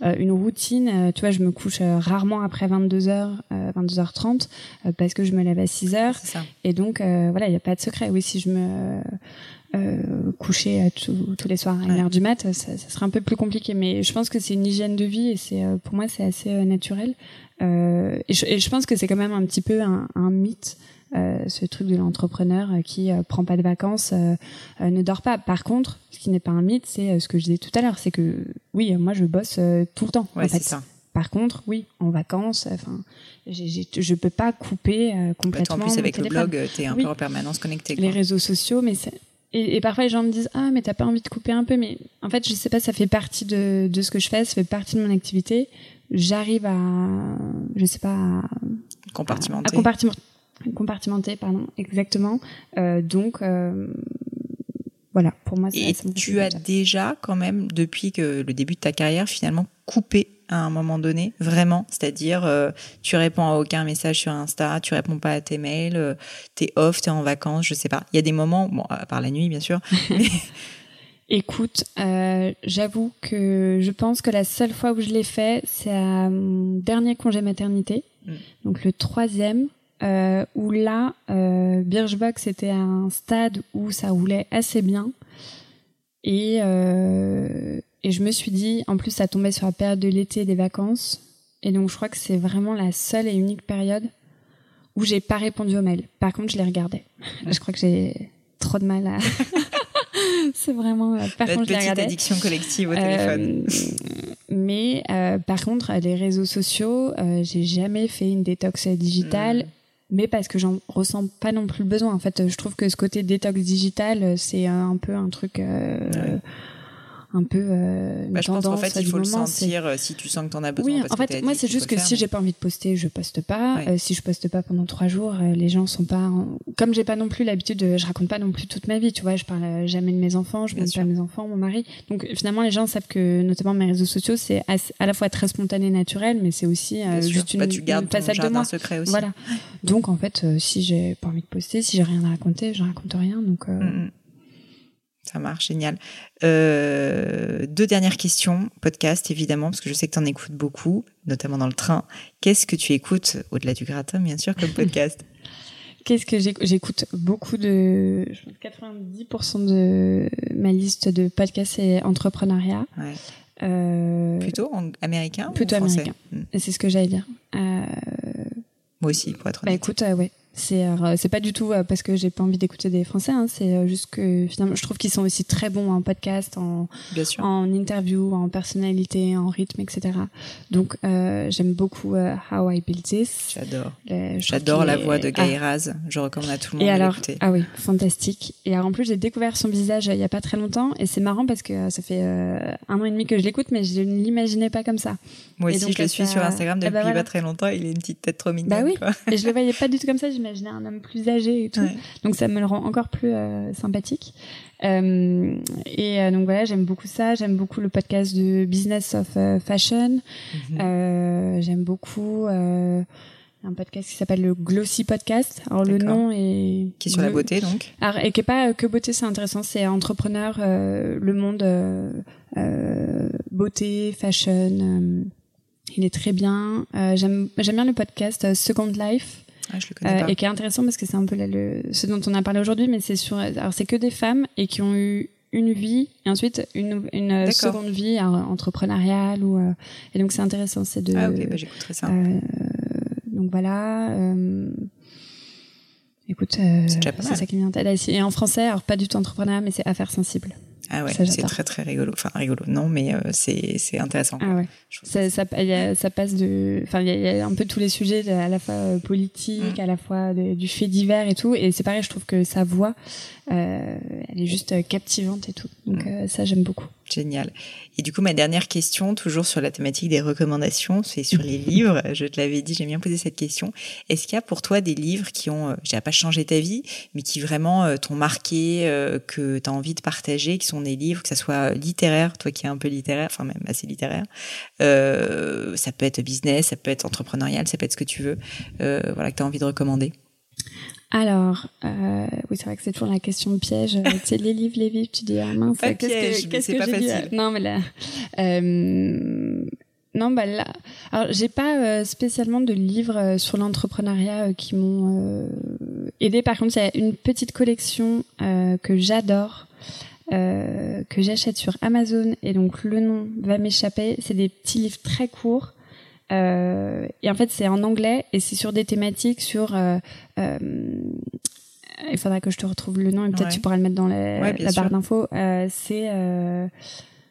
euh, une routine. tu vois, je me couche rarement après 22 h 22h30 parce que je me lève à 6 h Et donc voilà, il y a pas de secret. Oui, si je me euh, coucher tous les soirs à 1h du mat, ça, ça, serait un peu plus compliqué. Mais je pense que c'est une hygiène de vie et c'est pour moi c'est assez naturel. Euh, et, je, et, je, pense que c'est quand même un petit peu un, un mythe. Euh, ce truc de l'entrepreneur euh, qui euh, prend pas de vacances, ne dort pas. Par contre, ce qui n'est pas un mythe, c'est ce que je disais tout à l'heure, c'est que oui, moi je bosse tout le temps. Ouais, en fait. ça. Par contre, oui, en vacances, enfin, je peux pas couper complètement. Bah, en plus, avec le blog, tu es un peu en permanence connecté. Les réseaux sociaux, mais et, et, parfois les gens me disent ah mais t'as pas envie de couper un peu, mais en fait je sais pas, ça fait partie de, de ce que je fais, ça fait partie de mon activité j'arrive à, je sais pas, à, compartimenter. À, compartimenter, compartimenter, pardon, exactement. Euh, donc, euh, voilà, pour moi, Et tu as déjà, quand même, depuis que le début de ta carrière, finalement, coupé à un moment donné, vraiment? C'est-à-dire, euh, tu réponds à aucun message sur Insta, tu réponds pas à tes mails, euh, t'es off, t'es en vacances, je sais pas. Il y a des moments, bon, à part la nuit, bien sûr. Écoute, euh, j'avoue que je pense que la seule fois où je l'ai fait, c'est à mon dernier congé maternité, mm. donc le troisième, euh, où là, euh, Birchbox était à un stade où ça roulait assez bien. Et, euh, et je me suis dit, en plus, ça tombait sur la période de l'été des vacances. Et donc, je crois que c'est vraiment la seule et unique période où j'ai pas répondu aux mails. Par contre, je les regardais. je crois que j'ai trop de mal à. c'est vraiment. Euh, par contre, petite addiction collective au téléphone. Euh, mais euh, par contre, les réseaux sociaux, j'ai jamais fait une détox digitale. Hmm mais parce que j'en ressens pas non plus le besoin. En fait, je trouve que ce côté détox digital, c'est un peu un truc euh, un peu euh, bah, je pense qu'en fait il faut le sentir euh, si tu sens que tu en as besoin oui en fait moi c'est juste que si j'ai pas envie de poster je poste pas. Euh, si je poste pas pendant trois jours euh, les gens sont pas comme j'ai pas non plus l'habitude de je raconte pas non plus toute ma vie tu vois je parle jamais de mes enfants je parle pas de mes enfants mon mari. Donc finalement les gens savent que notamment mes réseaux sociaux c'est à la fois très spontané naturel mais c'est aussi juste une, bah, tu gardes une façade de moi. secret aussi. Voilà. Donc en fait si j'ai pas envie de poster si j'ai rien à raconter je raconte rien. Donc mm, mm. Ça marche, génial. Euh, deux dernières questions, podcast évidemment, parce que je sais que tu en écoutes beaucoup, notamment dans le train. Qu'est-ce que tu écoutes, au-delà du gratin bien sûr, comme podcast? Qu'est-ce que j'écoute beaucoup de 90% de ma liste de podcasts c'est entrepreneuriat. Ouais. Euh, plutôt en américain Plutôt ou français? américain. Hmm. C'est ce que j'allais dire. Euh... Moi aussi, pour être bah, honnête. Bah écoute, ouais, c'est euh, c'est pas du tout euh, parce que j'ai pas envie d'écouter des Français. Hein, c'est euh, juste que finalement, je trouve qu'ils sont aussi très bons en podcast, en en interview, en personnalité, en rythme, etc. Donc euh, j'aime beaucoup How I Build This. J'adore. J'adore la voix de Guy ah. Raz. Je recommande à tout le monde. Et alors, ah oui, fantastique. Et alors en plus, j'ai découvert son visage il y a pas très longtemps et c'est marrant parce que ça fait un an et demi que je l'écoute, mais je ne l'imaginais pas comme ça. Moi aussi, je le suis sur Instagram eh ben depuis pas très longtemps. Il a une petite tête trop mignonne. Bah oui. et je le voyais pas du tout comme ça j'imaginais un homme plus âgé et tout. Donc ça me le rend encore plus euh, sympathique. Euh, et euh, donc voilà, j'aime beaucoup ça. J'aime beaucoup le podcast de Business of Fashion. Mhm. j'aime beaucoup un podcast qui s'appelle le Glossy Podcast. Alors le nom est qui est sur la beauté donc. Alors, et qui est pas que beauté, c'est intéressant. C'est entrepreneur, le monde beauté, fashion. il est très bien. j'aime j'aime bien le podcast Second Life. Ah, je le connais pas. et qui est intéressant parce que c'est un peu le, ce dont on a parlé aujourd'hui, mais c'est sur, alors c'est que des femmes et qui ont eu une vie et ensuite une, une seconde vie entrepreneuriale ou euh, et donc c'est intéressant c'est de ah ok bah, j'écouterai ça. euh, donc voilà euh, écoute euh, c'est ça qui vient et en français alors pas du tout entrepreneuriat mais c'est affaires sensibles ah ouais, c'est très très rigolo. Enfin rigolo, non, mais euh, c'est c'est intéressant. Ah ouais. Ça, ça, ça, passe de, enfin il y, a un peu tous les sujets à la fois euh, politique, mm. à la fois du fait divers et tout. Et c'est pareil, je trouve que sa voix, euh, elle est juste captivante et tout. Donc mm. ça j'aime beaucoup. Génial. Et du coup, ma dernière question, toujours sur la thématique des recommandations, c'est sur les livres. Je te l'avais dit, j'aime bien poser cette question. Est-ce qu'il y a pour toi des livres qui ont, euh, j'ai pas changé ta vie, mais qui vraiment euh, t'ont marqué, euh, que tu as envie de partager, qui sont des livres, que ça soit littéraire, toi qui es un peu littéraire, enfin même assez littéraire. ça peut être business, ça peut être entrepreneurial, ça peut être ce que tu veux. voilà, que tu as envie de recommander? Alors, euh, oui, c'est vrai que c'est toujours la question de piège. tu sais, les livres, les livres, tu dis, ah mince, qu'est-ce que, qu'est-ce que j'ai facile. Non, mais là, euh, non, bah là, alors j'ai pas euh, spécialement de livres euh, sur l'entrepreneuriat euh, qui m'ont aidé. Par contre, il y a une petite collection que j'adore. que j'achète sur Amazon et donc le nom va m'échapper. C'est des petits livres très courts euh, et en fait, c'est en anglais et c'est sur des thématiques sur. Euh, euh, il faudra que je te retrouve le nom et peut-être tu pourras le mettre dans la, la barre d'infos. c'est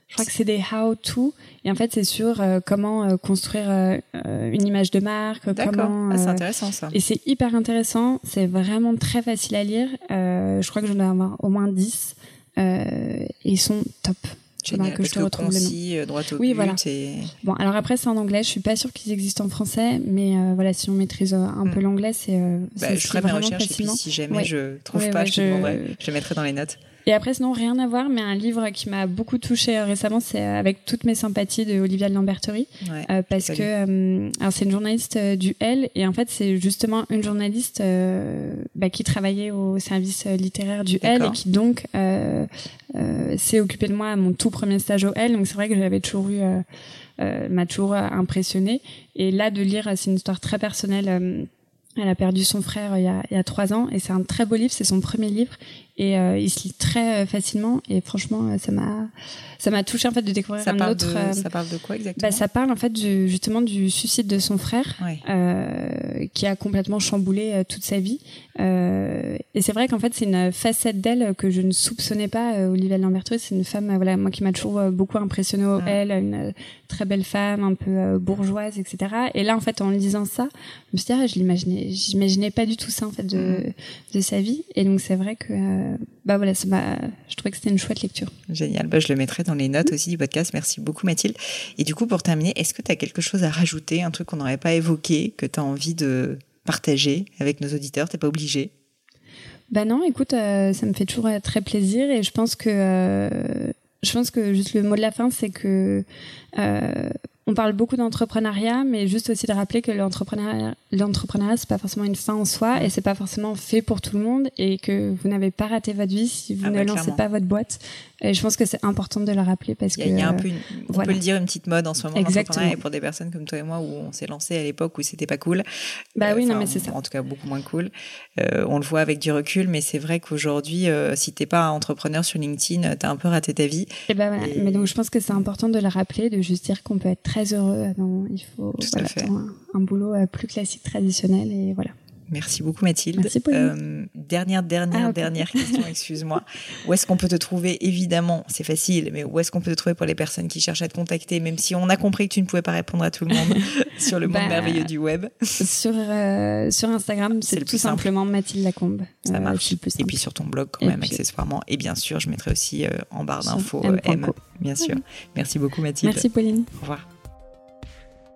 je crois que c'est des how to et en fait c'est sur comment construire une image de marque comment ah, c'est intéressant ça. et c'est hyper intéressant. C'est vraiment très facile à lire. Je crois que j'en ai avoir au moins 10 et ils sont top Génial, que je te retrouve concis, euh, droit au oui, voilà. Bon, alors après c'est en anglais. Je suis pas sûre qu'ils existent en français, mais euh, voilà, si on maîtrise euh, un peu hmm. l'anglais, c'est. Bah, je ferai mes recherches et puis si jamais je trouve pas, je, te. Je le mettrai dans les notes. Et après, sinon, rien à voir, mais un livre qui m'a beaucoup touché récemment, c'est Avec toutes mes sympathies de Olivia de Lamberterie. parce que, alors c'est une journaliste du L, et en fait, c'est justement une journaliste bah, qui travaillait au service littéraire du L et qui donc s'est occupée de moi à mon tout premier stage au L. Donc c'est vrai que j'avais toujours eu euh, m'a toujours impressionné. Et là, de lire, c'est une histoire très personnelle. Euh, elle a perdu son frère il y a, il y a trois ans et c'est un très beau livre. C'est son premier livre et euh, il se lit très facilement. Et franchement, ça m'a ça m'a touché en fait de découvrir ça un autre. De, ça parle de quoi exactement bah, Ça parle en fait du, justement du suicide de son frère euh, qui a complètement chamboulé toute sa vie. Euh, et c'est vrai qu'en fait c'est une facette d'elle que je ne soupçonnais pas. Olivia Lamberto, c'est une femme voilà moi qui m'a toujours beaucoup impressionnée. Ah. Elle, une très belle femme, un peu euh, bourgeoise, etc. Et là, en fait, en lisant ça, je me suis dit, ah, je l'imaginais, j'imaginais pas du tout ça, en fait, de, mm. de sa vie. Et donc, c'est vrai que, euh, bah voilà, ça je trouvais que c'était une chouette lecture. Génial. Bah, je le mettrai dans les notes aussi du podcast. Merci beaucoup, Mathilde. Et du coup, pour terminer, est-ce que tu as quelque chose à rajouter, un truc qu'on n'aurait pas évoqué, que tu as envie de partager avec nos auditeurs? T'es pas obligé bah non, écoute, euh, ça me fait toujours très plaisir et je pense que je pense que juste le mot de la fin, c'est que euh, on parle beaucoup d'entrepreneuriat, mais juste aussi de rappeler que l'entrepreneuriat, l'entrepreneuriat, c'est pas forcément une fin en soi et c'est pas forcément fait pour tout le monde et que vous n'avez pas raté votre vie si vous ah ne bah, lancez pas votre boîte. Et je pense que c'est important de le rappeler parce que. Il y a un peu, on peut le dire, une petite mode en ce moment Exactement. et pour des personnes comme toi et moi où on s'est lancé à l'époque où c'était pas cool. Bah oui, non, mais c'est ça. En tout cas, beaucoup moins cool. Euh, on le voit avec du recul, mais c'est vrai qu'aujourd'hui, euh, si t'es pas entrepreneur sur LinkedIn, t'as un peu raté ta vie. Et bah, Mais donc, je pense que c'est important de le rappeler, de juste dire qu'on peut être très heureux. Non, il faut voilà, un, un, boulot euh, plus classique, traditionnel et voilà. Merci beaucoup Mathilde. Merci euh, dernière, dernière, ah, dernière question, excuse-moi. Où est-ce qu'on peut te trouver? Évidemment, c'est facile, mais où est-ce qu'on peut te trouver pour les personnes qui cherchent à te contacter, même si on a compris que tu ne pouvais pas répondre à tout le monde sur le monde bah, merveilleux du web Sur, euh, sur Instagram, c'est tout simplement Mathilde Lacombe. Ça euh, marche. Et puis sur ton blog quand même, accessoirement. Et bien sûr, je mettrai aussi en barre d'infos M, bien sûr. Merci beaucoup Mathilde. Merci Pauline. Au revoir.